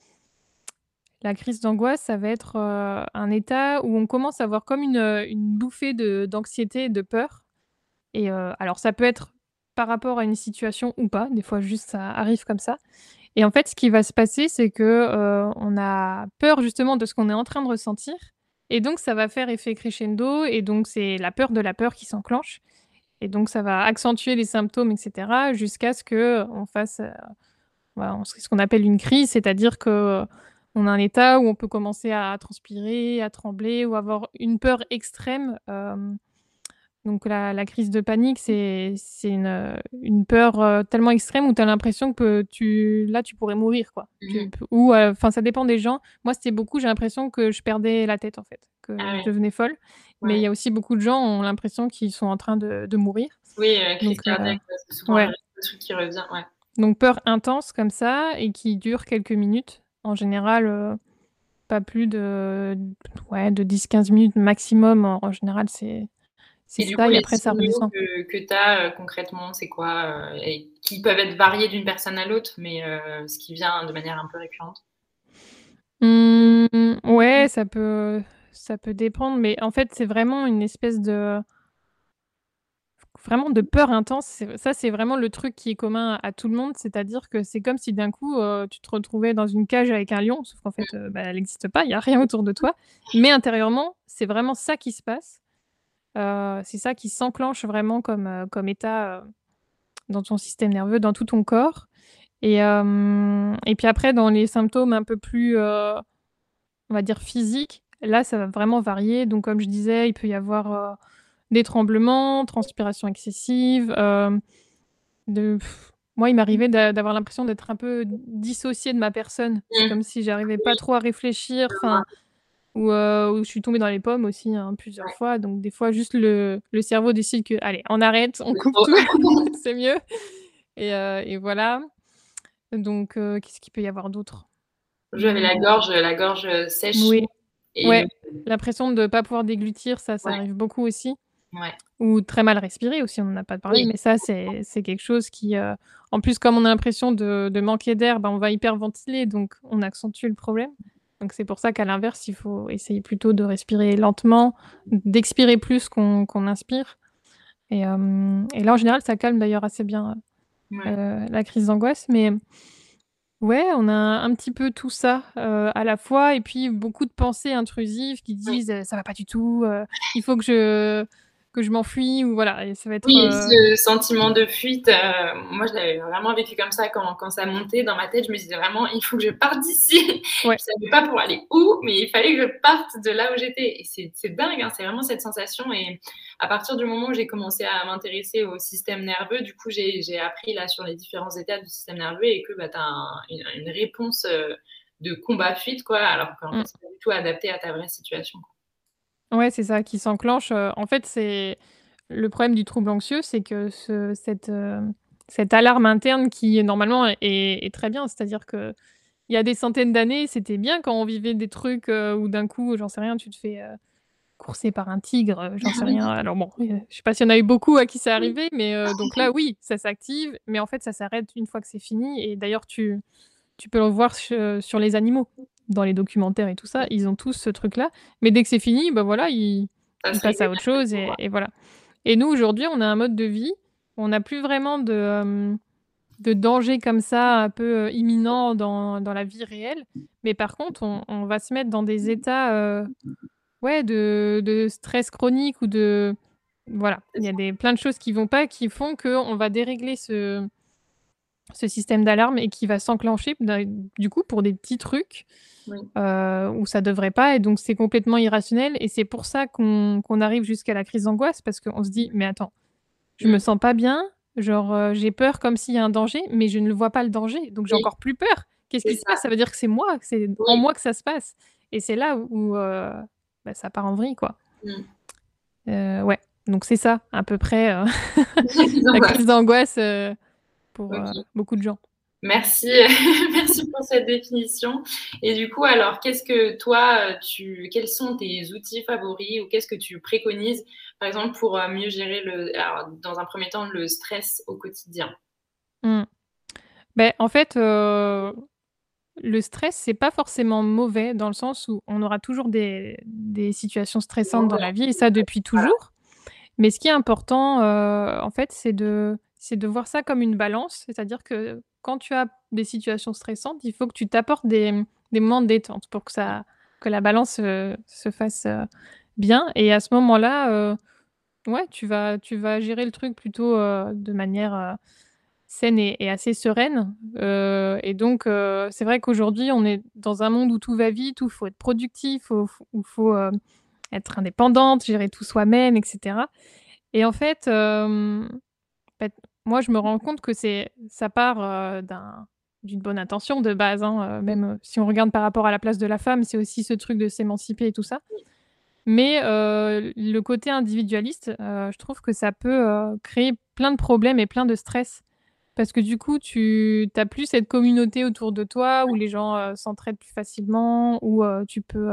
la crise d'angoisse, ça va être, un état où on commence à avoir comme une, une bouffée d'anxiété et de peur. Et alors ça peut être par rapport à une situation ou pas, des fois juste ça arrive comme ça. Et en fait, ce qui va se passer, c'est que, on a peur justement de ce qu'on est en train de ressentir. Et donc ça va faire effet crescendo. Et donc c'est la peur de la peur qui s'enclenche. Et donc ça va accentuer les symptômes etc. jusqu'à ce qu'on fasse, ce qu'on appelle une crise, c'est-à-dire que on a un état où on peut commencer à transpirer, à trembler ou avoir une peur extrême. donc la, crise de panique, c'est une, une, peur tellement extrême où tu as l'impression que tu, là, tu pourrais mourir. Quoi. Mmh ou enfin ça dépend des gens. Moi, c'était beaucoup, j'ai l'impression que je perdais la tête, en fait, que ah je devenais folle. Mais il y a aussi beaucoup de gens qui ont l'impression qu'ils sont en train de, de mourir. Oui, crise cardiaque, c'est souvent ouais. le truc qui revient. Donc peur intense comme ça et qui dure quelques minutes. En général, euh, pas plus de, ouais, de 10-15 minutes maximum. En, général, c'est c'est ça, et après ça redescend. Que, que tu as euh, concrètement, c'est quoi euh, et Qui peuvent être variés d'une personne à l'autre, mais ce qui vient de manière un peu récurrente? Mmh, Ouais, ça peut, ça peut dépendre, mais en fait, c'est vraiment une espèce de vraiment de peur intense. Ça, c'est vraiment le truc qui est commun à tout le monde. C'est-à-dire que c'est comme si d'un coup, euh, tu te retrouvais dans une cage avec un lion, sauf qu'en fait, euh, bah, elle n'existe pas, il n'y a rien autour de toi. Mais intérieurement, c'est vraiment ça qui se passe. Euh, c'est ça qui s'enclenche vraiment comme, comme état dans ton système nerveux, dans tout ton corps. Et, et puis après, dans les symptômes un peu plus, on va dire, physiques, là, ça va vraiment varier. Donc, comme je disais, il peut y avoir des tremblements, transpiration excessive. Euh, de... Moi, il m'arrivait d'avoir l'impression d'être un peu dissociée de ma personne. C'est mmh. comme si j'arrivais pas trop à réfléchir. Enfin, ou, euh, je suis tombée dans les pommes aussi hein, plusieurs fois. Donc, des fois, juste le, le, cerveau décide que, allez, on arrête, on coupe tout, c'est mieux. Et, euh, et, voilà. Donc, qu'est-ce qu'il peut y avoir d'autre? J'avais la gorge, la gorge sèche. Oui. Ouais, l'impression de ne pas pouvoir déglutir, ça, ça arrive beaucoup aussi. Ou très mal respirer aussi, on n'en a pas parlé, mais ça, c'est quelque chose qui. Euh, en plus, comme on a l'impression de, de, manquer d'air, ben, on va hyperventiler, donc on accentue le problème. Donc c'est pour ça qu'à l'inverse, il faut essayer plutôt de respirer lentement, d'expirer plus qu'on inspire. Et, euh, et, là, en général, ça calme d'ailleurs assez bien euh, la crise d'angoisse. Mais ouais, on a un petit peu tout ça à la fois, et puis beaucoup de pensées intrusives qui disent ça va pas du tout, il faut que je que je m'enfuis ou voilà. Et ça va être, oui, euh, ce sentiment de fuite, euh, moi je l'avais vraiment vécu comme ça quand, quand, ça montait dans ma tête. Je me disais vraiment, il faut que je parte d'ici. Ouais. je savais pas pour aller où, mais il fallait que je parte de là où j'étais. Et c'est dingue, hein, c'est vraiment cette sensation. Et à partir du moment où j'ai commencé à m'intéresser au système nerveux, du coup j'ai appris là sur les différents états du système nerveux et que bah, tu as une, réponse. Euh, de combat-fuite, quoi, alors qu'en fait, c'est pas du tout adapté à ta vraie situation. Ouais, c'est ça qui s'enclenche, en fait, c'est le problème du trouble anxieux, c'est que ce cette, cette alarme interne qui normalement est est très bien. C'est-à-dire qu'il y a des centaines d'années, c'était bien quand on vivait des trucs, où d'un coup, j'en sais rien, tu te fais, courser par un tigre, j'en sais rien. Alors bon, je sais pas s'il y en a eu beaucoup à qui c'est arrivé, mais donc là, oui, ça s'active, mais en fait, ça s'arrête une fois que c'est fini et d'ailleurs tu tu peux le voir sur les animaux, dans les documentaires et tout ça, ils ont tous ce truc-là, mais dès que c'est fini, bah, voilà, ils ils passent à autre chose et et voilà. Et nous, aujourd'hui, on a un mode de vie, on n'a plus vraiment de, de danger comme ça, un peu, imminent dans dans la vie réelle, mais par contre, on on va se mettre dans des états, ouais, de de stress chronique ou de voilà, il y a des plein de choses qui vont pas, qui font qu'on va dérégler ce ce système d'alarme et qui va s'enclencher du coup pour des petits trucs, Oui. heu, où ça devrait pas et donc c'est complètement irrationnel et c'est pour ça qu'on qu'on arrive jusqu'à la crise d'angoisse parce qu'on se dit: «Mais attends, je me Mmh. sens pas bien, genre, heu, j'ai peur comme s'il y a un danger, mais je ne le vois pas le danger, donc j'ai Oui. encore plus peur. Qu'est-ce qui se passe? Ça veut dire que c'est moi, c'est en Oui. moi que ça se passe» et c'est là où, heu, bah, ça part en vrille, quoi. Heu, ouais, donc c'est ça à peu près, la crise d'angoisse, pour, OK. beaucoup de gens. Merci, merci pour cette définition et du coup, alors, qu'est-ce que toi, heu, tu quels sont tes outils favoris ou qu'est-ce que tu préconises, par exemple, pour, heu, mieux gérer le alors, dans un 1er temps, le stress au quotidien? Mmh. Beh, en fait, le stress, c'est pas forcément mauvais dans le sens où on aura toujours des des situations stressantes dans la vie et ça depuis toujours, mais ce qui est important, en fait, c'est de c'est de voir ça comme une balance. C'est-à-dire que quand tu as des situations stressantes, il faut que tu t'apportes des, mmh, des moments de détente pour que ça que la balance, heu, se fasse, bien et à ce moment-là, ouais, tu vas tu vas gérer le truc plutôt, de manière, saine et assez sereine, et donc c'est vrai qu'aujourd'hui, on est dans un monde où tout va vite, où il faut être productif, où où faut, être indépendante, gérer tout soi-même et cetera et en fait, moi, je me rends compte que c'est ça part, d'un d'une bonne intention de base, hein, heu, Mmh. même si on regarde par rapport à la place de la femme, c'est aussi ce truc de s'émanciper et tout ça, mais le côté individualiste, je trouve que ça peut, créer plein de problèmes et plein de stress parce que du coup, tu tu as plus cette communauté autour de toi où les gens, s'entraident plus facilement, où, tu peux,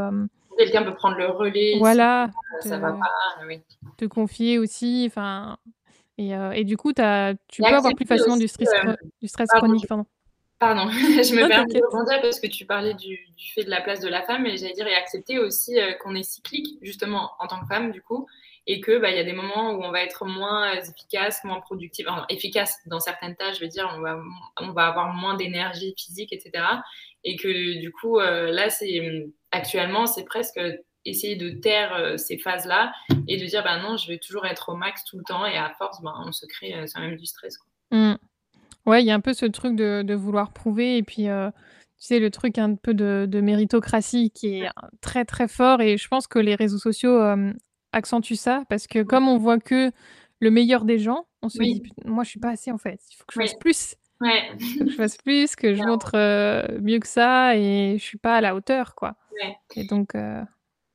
Quelqu'un peut prendre le relais si, voilà, heu, ça va te pas, oui. te confier aussi, enfin et heu et du coup, tu as tu Et peux avoir plus facilement aussi, du stress hem chro du stress pardon, chronique, pardon. pardon, je me permets de rebondir parce que tu parlais du du fait de la place de la femme et j'allais dire et accepter aussi, qu'on est cyclique, justement, en tant que femme, du coup et que, bah, il y a des moments où on va être moins efficace, moins productive, enfin, efficace dans certaines tâches, je veux dire, on va m on va avoir moins d'énergie physique et cetera et que du coup, là, c'est, actuellement, c'est presque, essayer de taire, heu, ces phases-là et de dire: «Bah, non, je vais toujours être au max tout le temps» et à force, ben, on se crée, heu, soi-même du stress, quoi. Mmh. Ouais, il y a un peu ce truc de de vouloir prouver et puis, heu, tu sais, le truc un peu de de méritocratie qui est très, très fort et je pense que les réseaux sociaux, accentuent ça parce que comme on voit que le meilleur des gens, on se dit: Oui. «Put moi, je suis pas assez, en fait, il faut que je Oui. fasse plus, Ouais. que je fasse plus, que je montre, mieux que ça et je suis pas à la hauteur, quoi» Ouais. et donc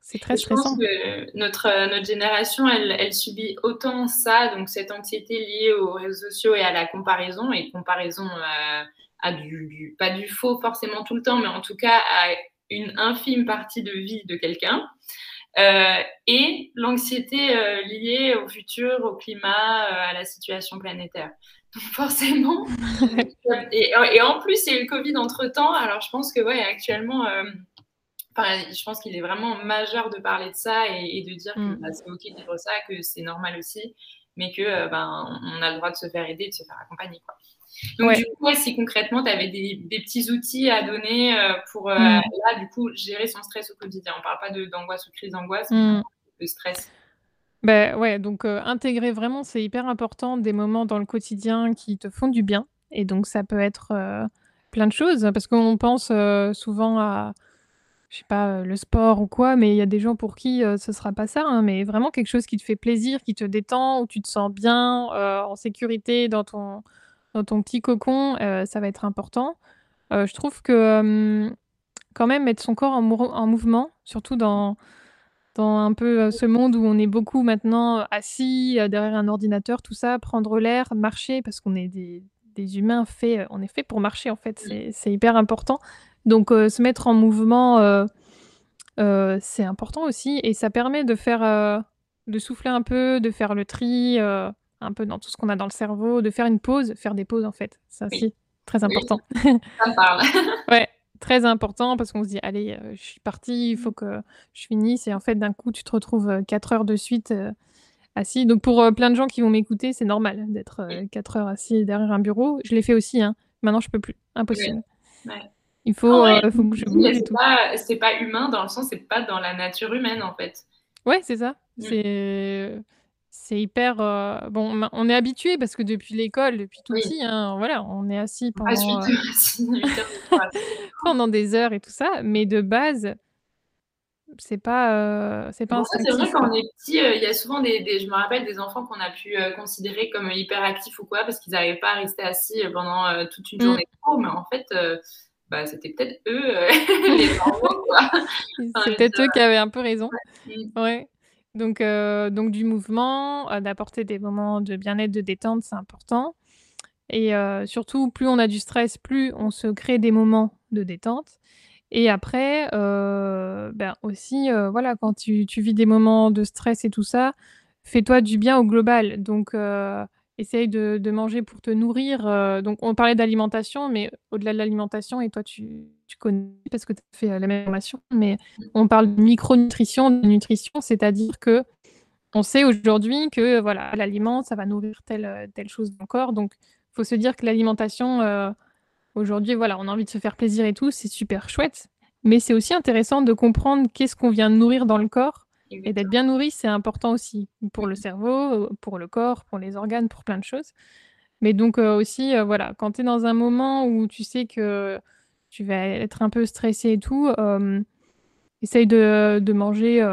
c'est très Et je pense stressant. que notre, heu, notre génération, elle elle subit autant ça, donc cette anxiété liée aux réseaux sociaux et à la comparaison et comparaison, heu, à du du pas du faux forcément tout le temps, mais en tout cas à une infime partie de vie de quelqu'un, heu et l'anxiété, liée au futur, au climat, à la situation planétaire. Donc forcément et en et en plus, il y a eu le covid entre temps, alors je pense que, ouais, actuellement, je pense qu'il est vraiment majeur de parler de ça et et de dire que, Mmh. bah, c'est OK de vivre ça, que c'est normal aussi, mais que, heu, ben, on a le droit de se faire aider, de se faire accompagner, quoi. Donc du coup, si concrètement, tu avais des des petits outils à donner, heu, pour, heu, Mmh. là, du coup, gérer son stress au quotidien. On parle pas d'angoisse ou crise d'angoisse, mais Mmh. de stress. Beh, ouais, donc intégrer vraiment, c'est hyper important des moments dans le quotidien qui te font du bien et donc ça peut être, plein de choses parce qu'on pense, souvent à je sais pas, heu, le sport ou quoi, mais il y a des gens pour qui, heu, ce sera pas ça, hein, mais vraiment quelque chose qui te fait plaisir, qui te détend, où tu te sens bien, heu, en sécurité dans ton dans ton petit cocon, heu, ça va être important. Je trouve que, quand même mettre son corps en, en mouvement, surtout dans, dans un peu ce monde où on est beaucoup maintenant assis derrière un ordinateur, tout ça, prendre l'air, marcher, parce qu'on est des, des, humains faits, on est fait pour marcher en fait, c'est hyper important. Donc se mettre en mouvement, c'est important aussi, et ça permet de faire, de souffler un peu, de faire le tri, un peu dans tout ce qu'on a dans le cerveau, de faire une pause, faire des pauses en fait, ça aussi, très important. ça parle. ouais, très important parce qu'on se dit allez, euh, je suis partie, il faut que je finisse et en fait d'un coup tu te retrouves 4 euh, heures de suite euh, assis. Donc pour plein de gens qui vont m'écouter, c'est normal d'être 4 heures assis derrière un bureau. Je l'ai fait aussi, hein. Maintenant je peux plus, impossible. Il faut, faut que je bouge et tout. C'est pas humain dans le sens, c'est pas dans la nature humaine en fait. Ouais, c'est ça. Mm. C'est c'est hyper. Euh, bon, on est habitué parce que depuis l'école, depuis tout petit, hein, voilà, on est assis pendant, euh, pendant des heures et tout ça, mais de base, c'est pas, euh, c'est pas C'est vrai, quand on est petit, il y a souvent des, je me rappelle des enfants qu'on a pu considérer comme hyperactifs ou quoi, parce qu'ils n'arrivaient pas à rester assis pendant toute une mmh. journée mais en fait, bah, c'était peut-être eux, les normaux, c'est peut-être eux qui avaient un peu raison. ouais. Donc, euh, donc du mouvement, euh, d'apporter des moments de bien-être, de détente, c'est important. Et euh, surtout, plus on a du stress, plus on se crée des moments de détente. Et après, ben aussi, voilà, quand tu, tu, vis des moments de stress et tout ça, fais-toi du bien au global. Donc, essaye de, manger pour te nourrir. donc, on parlait d'alimentation, mais au-delà de l'alimentation, et toi, tu, tu connais parce que tu as fait la même formation, mais on parle de micronutrition, de nutrition, c'est-à-dire que on sait aujourd'hui que voilà, l'aliment, ça va nourrir telle, telle chose dans le corps. Donc, il faut se dire que l'alimentation, aujourd'hui, voilà, on a envie de se faire plaisir et tout, c'est super chouette. Mais c'est aussi intéressant de comprendre qu'est-ce qu'on vient de nourrir dans le corps et d'être bien nourri, c'est important aussi pour le cerveau, pour le corps, pour les organes, pour plein de choses. Mais donc aussi, voilà, quand tu es dans un moment où tu sais que tu vas être un peu stressé et tout, essaye de, de manger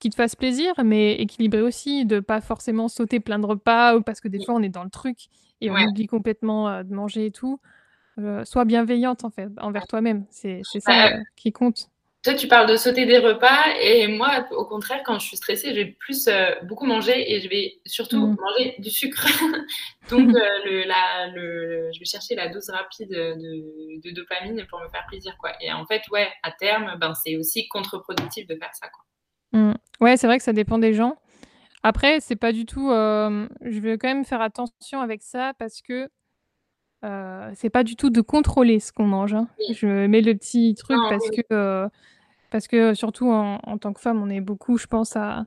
qui te fasse plaisir, mais équilibré aussi, de pas forcément sauter plein de repas, parce que des fois on est dans le truc et on oublie complètement de manger et tout. sois bienveillante en fait envers toi-même, c'est ça bah, qui compte. Toi, tu parles de sauter des repas et moi, au contraire, quand je suis stressée, je vais plus euh, beaucoup manger et je vais surtout mm. manger du sucre. Donc, euh, le, la, le, je vais chercher la dose rapide de, de, dopamine pour me faire plaisir. Quoi. Et en fait, ouais, à terme, ben, c'est aussi contre-productif de faire ça. Quoi. Mm. Ouais, c'est vrai que ça dépend des gens. Après, c'est pas du tout. Euh, je vais quand même faire attention avec ça parce que c'est pas du tout de contrôler ce qu'on mange. Hein. Je mets le petit truc parce que parce que surtout en, tant que femme, on est beaucoup, je pense, à,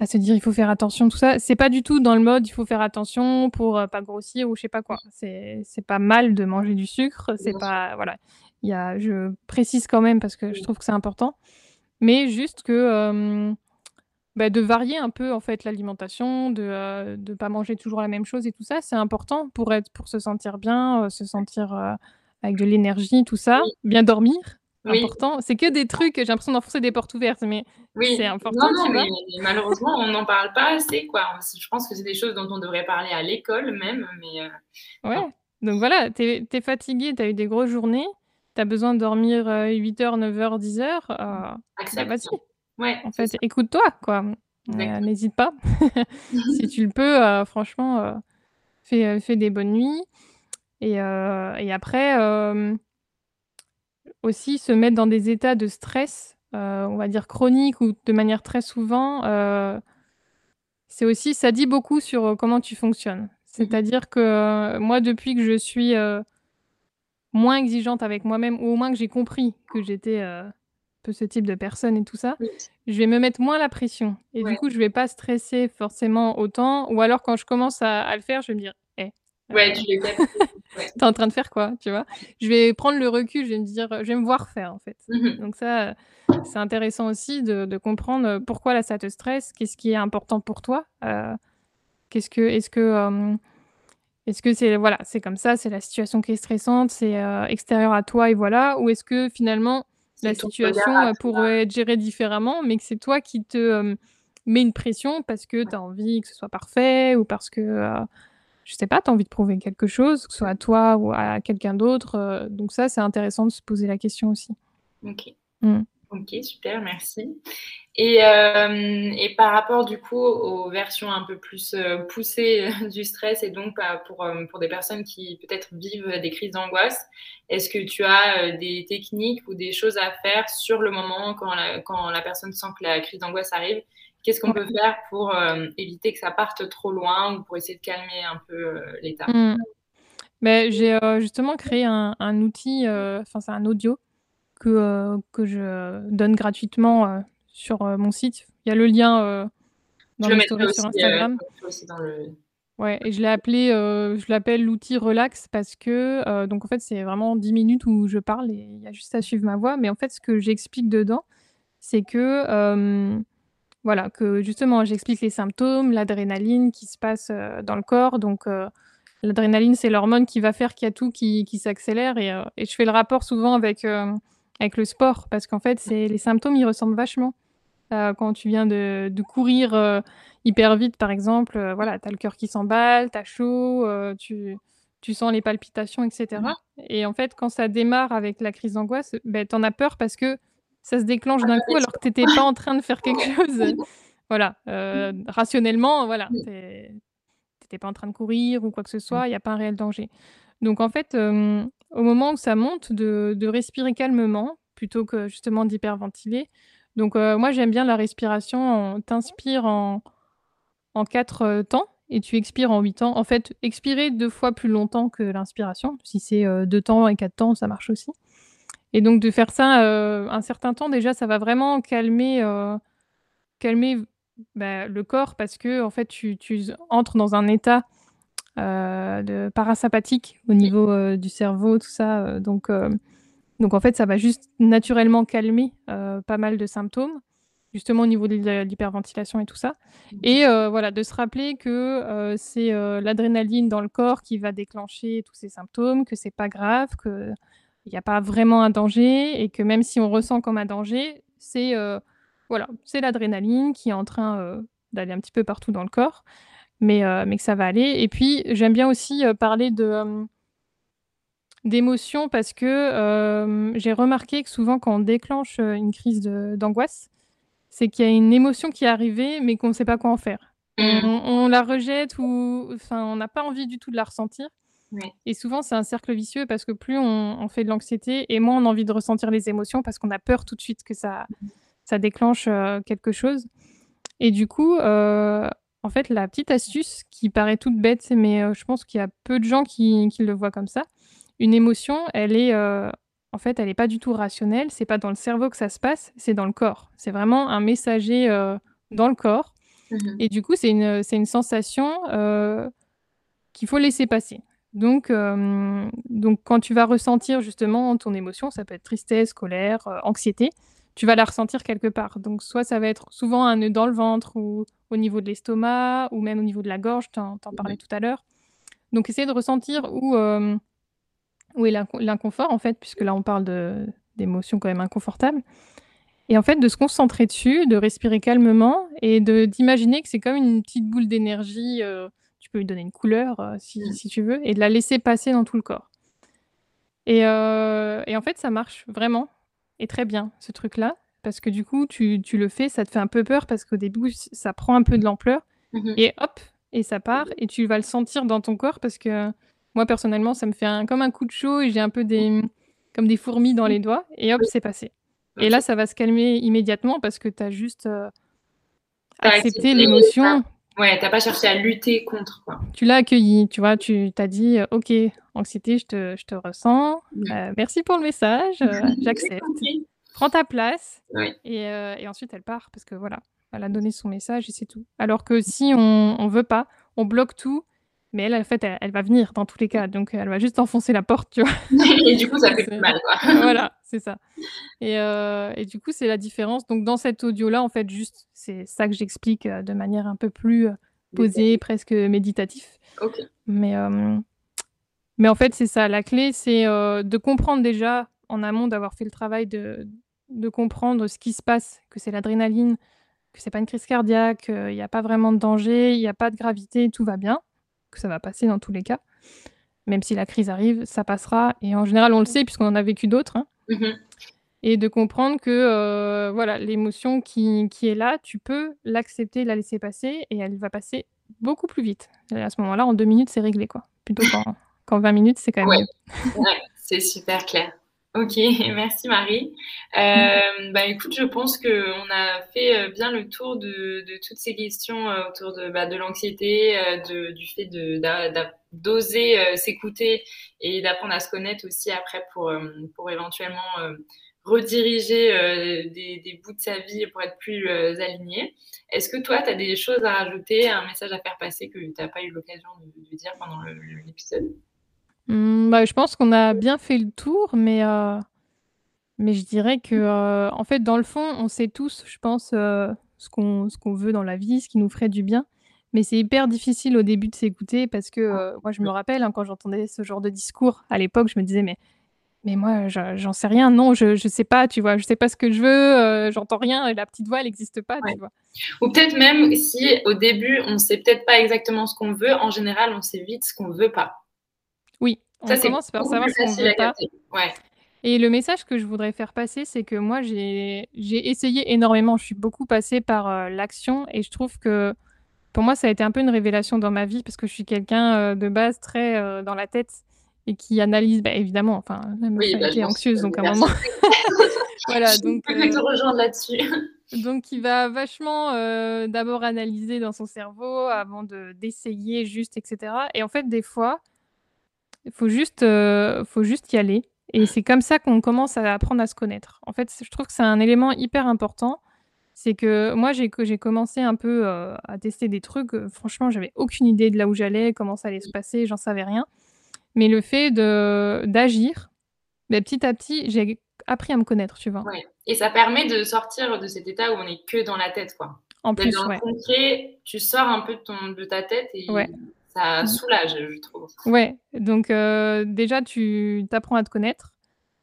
à se dire il faut faire attention, tout ça. C'est pas du tout dans le mode il faut faire attention pour euh, pas grossir ou je sais pas quoi. C'est pas mal de manger du sucre. C'est pas. Voilà. Il y a, je précise quand même parce que je trouve que c'est important. Mais juste que. Euh, bah, de varier un peu en fait l'alimentation, de ne euh, pas manger toujours la même chose et tout ça, c'est important pour être pour se sentir bien, se sentir avec de l'énergie, tout ça, bien dormir, important. C'est que des trucs, j'ai l'impression d'enfoncer des portes ouvertes, mais c'est important, vois. malheureusement, on n'en parle pas assez, quoi. Je pense que c'est des choses dont on devrait parler à l'école même, mais... Euh, ouais, donc voilà, tu es, fatigué, tu as eu des grosses journées, tu as besoin de dormir 8h, 9h, 10h, vas-y. Ouais, en fait, écoute-toi, quoi. Euh, n'hésite pas. si tu le peux, euh, franchement, fais, fais, des bonnes nuits. Et, et après aussi se mettre dans des états de stress, euh, on va dire chronique ou de manière très souvent, euh, c'est aussi, ça dit beaucoup sur euh, comment tu fonctionnes. Mmh C'est-à-dire que moi, depuis que je suis moins exigeante avec moi-même, ou au moins que j'ai compris que j'étais un peu ce type de personne et tout ça, je vais me mettre moins la pression. Et du coup, je vais pas stresser forcément autant. Ou alors, quand je commence à, le faire, je vais me dire, Ouais, tu l'es T'es en train de faire quoi, tu vois? Je vais prendre le recul, je vais me dire, je vais me voir faire en fait. Mmh Donc ça, c'est intéressant aussi de, comprendre pourquoi là ça te stresse, qu'est-ce qui est important pour toi, euh, qu'est-ce que, est-ce que, est-ce que c'est voilà, c'est comme ça, c'est la situation qui est stressante, c'est euh, extérieur à toi et voilà, ou est-ce que finalement la situation euh, pourrait être gérée différemment, mais que c'est toi qui te mets une pression parce que tu as envie que ce soit parfait ou parce que je sais pas, tu as envie de prouver quelque chose, que ce soit à toi ou à quelqu'un d'autre. Euh, donc ça, c'est intéressant de se poser la question aussi. Ok. Mm. Ok, super, merci. Et, euh, et, par rapport du coup aux versions un peu plus euh, poussées du stress et donc bah, pour, pour des personnes qui peut-être vivent des crises d'angoisse, est-ce que tu as des techniques ou des choses à faire sur le moment quand la, quand la personne sent que la crise d'angoisse arrive Qu'est-ce qu'on peut faire pour éviter que ça parte trop loin ou pour essayer de calmer un peu l'état? Mmh. Ben, J'ai justement créé un, un outil, enfin c'est un audio que, euh, que je donne gratuitement euh, sur euh, mon site. Il y a le lien dans les stories sur Instagram. Ouais, et je l'ai appelé, je l'appelle l'outil relax parce que, donc en fait, c'est vraiment 10 minutes où je parle et il y a juste à suivre ma voix. Mais en fait, ce que j'explique dedans, c'est que, voilà, que justement, j'explique les symptômes, l'adrénaline qui se passe dans le corps. Donc, l'adrénaline, c'est l'hormone qui va faire qu'il y a tout qui, qui s'accélère. Et, et, je fais le rapport souvent avec avec le sport, parce qu'en fait, c'est les symptômes, ils ressemblent vachement. Euh, quand tu viens de, de courir euh, hyper vite, par exemple, euh, voilà, tu as le cœur qui s'emballe, tu as chaud, tu, tu sens les palpitations, etc. Et en fait, quand ça démarre avec la crise d'angoisse, ben, tu en as peur parce que ça se déclenche d'un coup alors que tu n'étais pas en train de faire quelque chose. voilà, rationnellement, voilà, tu n'étais pas en train de courir ou quoi que ce soit, il n'y a pas un réel danger. Donc en fait, au moment où ça monte, de, respirer calmement plutôt que justement d'hyperventiler. Donc euh, moi j'aime bien la respiration, t'inspires en, en quatre euh, temps et tu expires en huit temps. En fait, expirer deux fois plus longtemps que l'inspiration. Si c'est euh, deux temps et quatre temps, ça marche aussi. Et donc de faire ça un certain temps, déjà, ça va vraiment calmer, calmer bah, le corps parce que en fait, tu, tu entres dans un état euh, de parasympathique au niveau euh, du cerveau, tout ça. Euh, donc, donc en fait, ça va juste naturellement calmer pas mal de symptômes justement au niveau de l'hyperventilation et tout ça. Et voilà, de se rappeler que c'est l'adrénaline dans le corps qui va déclencher tous ces symptômes, que c'est pas grave, qu'il n'y a pas vraiment un danger et que même si on ressent comme un danger, c'est voilà, c'est l'adrénaline qui est en train d'aller un petit peu partout dans le corps mais, euh, mais que ça va aller. Et puis, j'aime bien aussi euh, parler de euh, d'émotions parce que j'ai remarqué que souvent quand on déclenche une crise d'angoisse, c'est qu'il y a une émotion qui est arrivée mais qu'on ne sait pas quoi en faire. Mmh. On, la rejette ou enfin on n'a pas envie du tout de la ressentir. Et souvent c'est un cercle vicieux parce que plus on, fait de l'anxiété et moins on a envie de ressentir les émotions parce qu'on a peur tout de suite que ça, ça déclenche quelque chose. Et du coup, en fait, la petite astuce qui paraît toute bête, mais euh, je pense qu'il y a peu de gens qui, le voient comme ça. Une émotion, elle est, euh, en fait, elle n'est pas du tout rationnelle. C'est pas dans le cerveau que ça se passe, c'est dans le corps. C'est vraiment un messager euh, dans le corps. Mmh Et du coup, c'est une, une sensation qu'il faut laisser passer. Donc, donc, quand tu vas ressentir justement ton émotion, ça peut être tristesse, colère, anxiété, tu vas la ressentir quelque part. Donc, soit ça va être souvent un nœud dans le ventre ou au niveau de l'estomac ou même au niveau de la gorge, tu en, parlais tout à l'heure. Donc, essayer de ressentir où, euh, où est l'inconfort, en fait, puisque là, on parle d'émotions quand même inconfortables. Et en fait, de se concentrer dessus, de respirer calmement et d'imaginer que c'est comme une petite boule d'énergie. Euh, tu peux lui donner une couleur euh, si, si, tu veux, et de la laisser passer dans tout le corps. Et, et en fait, ça marche vraiment et très bien, ce truc-là. Parce que du coup, tu, tu, le fais, ça te fait un peu peur parce qu'au début, ça prend un peu de l'ampleur. Mmh et hop, et ça part. Et tu vas le sentir dans ton corps parce que moi, personnellement, ça me fait un, comme un coup de chaud et j'ai un peu des, comme des fourmis dans les doigts. Et hop, c'est passé. Et là, ça va se calmer immédiatement parce que tu as juste euh, accepté l'émotion. Ouais, t'as pas cherché à lutter contre. Quoi. Tu l'as accueilli, tu vois, tu t'as dit, euh, ok, anxiété, je te, je te ressens. Euh, merci pour le message, euh, j'accepte. Prends ta place. Et, et, ensuite, elle part parce que voilà, elle a donné son message et c'est tout. Alors que si on, on veut pas, on bloque tout mais elle, en fait, elle, va venir dans tous les cas. Donc, elle va juste enfoncer la porte, tu vois. et du coup, ça fait plus mal, quoi. voilà, c'est ça. Et, euh, et, du coup, c'est la différence. Donc, dans cet audio-là, en fait, juste, c'est ça que j'explique euh, de manière un peu plus euh, posée, presque méditatif. Ok. Mais, mais en fait, c'est ça. La clé, c'est de comprendre déjà, en amont, d'avoir fait le travail de, de comprendre ce qui se passe, que c'est l'adrénaline, que c'est pas une crise cardiaque, qu'il n'y a pas vraiment de danger, il n'y a pas de gravité, tout va bien que ça va passer dans tous les cas. Même si la crise arrive, ça passera. Et en général, on le sait puisqu'on en a vécu d'autres. Hein. Mm-hmm. et de comprendre que voilà, l'émotion qui, qui, est là, tu peux l'accepter, la laisser passer et elle va passer beaucoup plus vite. Et à ce moment-là, en deux minutes, c'est réglé quoi. Plutôt qu'en 20 minutes, c'est quand même. Ouais, ouais c'est super clair. Ok, merci Marie. Euh, bah, écoute, je pense qu'on a fait euh, bien le tour de, toutes ces questions euh, autour de, bah, de l'anxiété, du fait d'oser s'écouter et d'apprendre à se connaître aussi après pour, pour éventuellement rediriger des, bouts de sa vie pour être plus aligné. Est-ce que toi, tu as des choses à rajouter, un message à faire passer que tu n'as pas eu l'occasion de, dire pendant l'épisode? Mmh, bah, je pense qu'on a bien fait le tour, mais, euh, mais je dirais que, euh, en fait, dans le fond, on sait tous, je pense, euh, ce qu'on ce qu'on veut dans la vie, ce qui nous ferait du bien. Mais c'est hyper difficile au début de s'écouter parce que, moi, je me rappelle, hein, quand j'entendais ce genre de discours, à l'époque, je me disais: «Mais mais moi, j'en sais rien, non, je je sais pas, tu vois? Je sais pas ce que je veux, j'entends rien et la petite voix, elle n'existe pas», tu vois? Ou peut-être même si, au début, on sait peut-être pas exactement ce qu'on veut, en général, on sait vite ce qu'on veut pas. Oui, on Ça, commence par savoir ce qu'on veut pas. Et le message que je voudrais faire passer, c'est que moi, j'ai essayé énormément. Je suis beaucoup passée par euh, l'action et je trouve que pour moi, ça a été un peu une révélation dans ma vie parce que je suis quelqu'un euh, de base très euh, dans la tête et qui analyse, bah, évidemment, enfin, même oui, bah, anxieuse, donc à un moment. voilà, donc. Je peux te rejoindre là-dessus. donc, il va vachement d'abord analyser dans son cerveau avant d'essayer juste, etc. Et en fait, des fois, il faut juste, euh, faut juste y aller. Et c'est comme ça qu'on commence à apprendre à se connaître. En fait, je trouve que c'est un élément hyper important. C'est que moi, j'ai commencé un peu euh, à tester des trucs. Euh, franchement, j'avais aucune idée de là où j'allais, comment ça allait se passer, j'en savais rien. Mais le fait d'agir, ben, petit à petit, j'ai appris à me connaître, tu vois. Ouais. Et ça permet de sortir de cet état où on est que dans la tête, quoi. En plus, dans le concret, tu sors un peu de, ton, de ta tête et ouais ça mmh. soulage, je trouve. Ouais, donc euh, déjà, tu t'apprends à te connaître.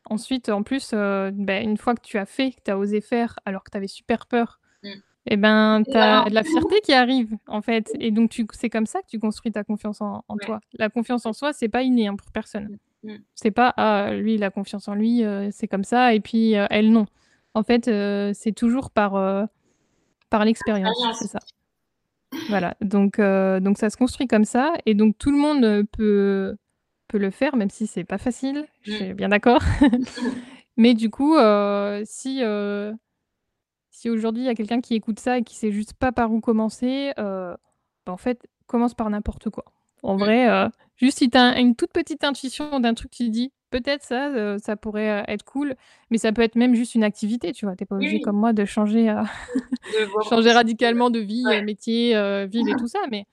Ensuite, en plus, euh, ben, une fois que tu as fait, que tu as osé faire alors que tu avais super peur, mmh. et eh ben, tu as de la fierté qui arrive, en fait. Et donc, c'est comme ça que tu construis ta confiance en, toi. La confiance en soi, c'est pas inné hein, pour personne. Mmh. C'est pas, ah, lui, il a confiance en lui, euh, c'est comme ça, et puis elle, non. En fait, c'est toujours par, par l'expérience, c'est ça. Voilà, donc, euh, donc ça se construit comme ça et donc tout le monde, euh, peut peut le faire même si c'est pas facile, je suis bien d'accord. Mais du coup, euh, si, si aujourd'hui il y a quelqu'un qui écoute ça et qui sait juste pas par où commencer, bah, en fait, commence par n'importe quoi. En mmh. vrai, juste si tu as une toute petite intuition d'un truc, tu te dis: Peut-être ça, euh, ça pourrait, euh, être cool, mais ça peut être même juste une activité, tu vois? Tu es pas obligé comme moi de changer, euh, changer radicalement de vie, métier, ville et tout ça, mais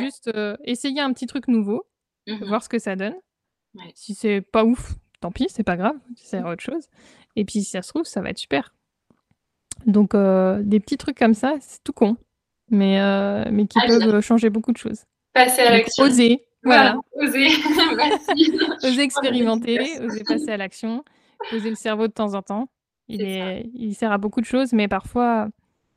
juste, essayer un petit truc nouveau, mmh voir ce que ça donne. Si c'est pas ouf, tant pis, c'est pas grave, c'est autre chose et puis si ça se trouve, ça va être super. Donc des petits trucs comme ça, c'est tout con, mais mais qui ah, peuvent, changer beaucoup de choses. Passer à l'action. Oser. Voilà, oser. oser expérimenter, oser passer à l'action, poser le cerveau de temps en temps. Il, est, il sert à beaucoup de choses, mais parfois,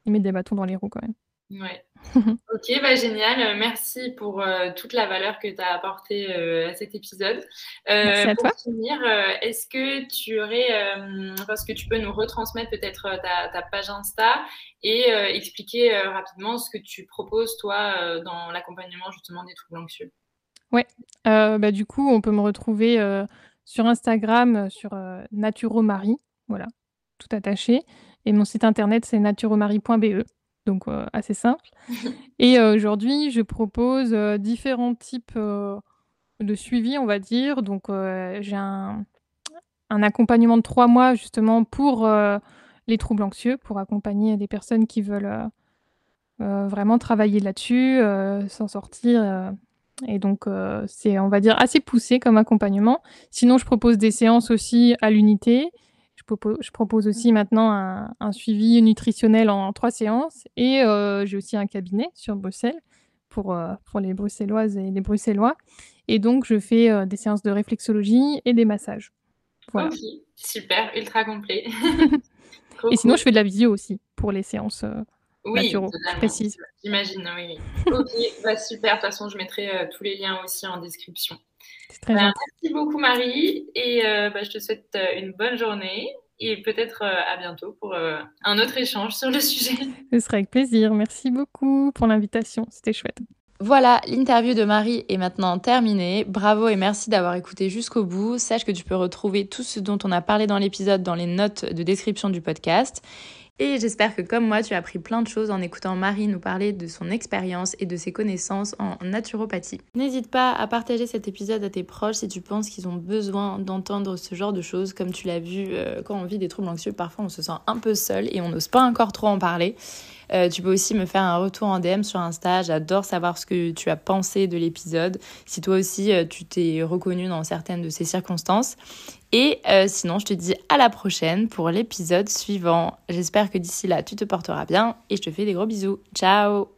il met des bâtons dans les roues quand même. Ouais. ok, bah, génial. Merci pour euh, toute la valeur que tu as apportée euh, à cet épisode. Euh, Merci à pour toi. finir, est-ce que tu aurais, parce que tu peux nous retransmettre peut-être ta, ta, page Insta et expliquer rapidement ce que tu proposes toi dans l'accompagnement justement des troubles anxieux? Ouais, euh, bah, du coup, on peut me retrouver, euh, sur Instagram, euh, sur, heu, Naturomarie, voilà, tout attaché. Et mon site internet, c'est naturomarie.be, donc assez simple. Et aujourd'hui, je propose, différents types, de suivi, on va dire. Donc j'ai un un accompagnement de trois mois justement pour, les troubles anxieux, pour accompagner des personnes qui veulent, vraiment travailler là-dessus, s'en sortir, et donc, euh, c'est, on va dire, assez poussé comme accompagnement. Sinon, je propose des séances aussi à l'unité. Je, propose, je propose aussi maintenant un, suivi nutritionnel en, trois séances. Et euh, j'ai aussi un cabinet sur Bruxelles pour, euh, pour les Bruxelloises et les Bruxellois. Et donc, je fais des séances de réflexologie et des massages. Voilà. super, ultra complet. et sinon, je fais de la visio aussi pour les séances oui, précise. J'imagine, oui. ok, bah, super. De toute façon, je mettrai euh, tous les liens aussi en description. Très bah, merci beaucoup, Marie. Et euh, bah, je te souhaite euh, une bonne journée. et peut-être à bientôt pour un autre échange sur le sujet. Ce sera avec plaisir. Merci beaucoup pour l'invitation. C'était chouette. Voilà, l'interview de Marie est maintenant terminée. Bravo et merci d'avoir écouté jusqu'au bout. Sache que tu peux retrouver tout ce dont on a parlé dans l'épisode dans les notes de description du podcast. Et j'espère que comme moi, tu as appris plein de choses en écoutant Marie nous parler de son expérience et de ses connaissances en naturopathie. N'hésite pas à partager cet épisode à tes proches si tu penses qu'ils ont besoin d'entendre ce genre de choses. Comme tu l'as vu, euh, quand on vit des troubles anxieux, parfois on se sent un peu seul et on n'ose pas encore trop en parler. Euh, tu peux aussi me faire un retour en DM sur Insta. J'adore savoir ce que tu as pensé de l'épisode. Si toi aussi euh, tu t'es reconnu dans certaines de ces circonstances. Et euh, sinon, je te dis à la prochaine pour l'épisode suivant. J'espère que d'ici là, tu te porteras bien et je te fais des gros bisous. Ciao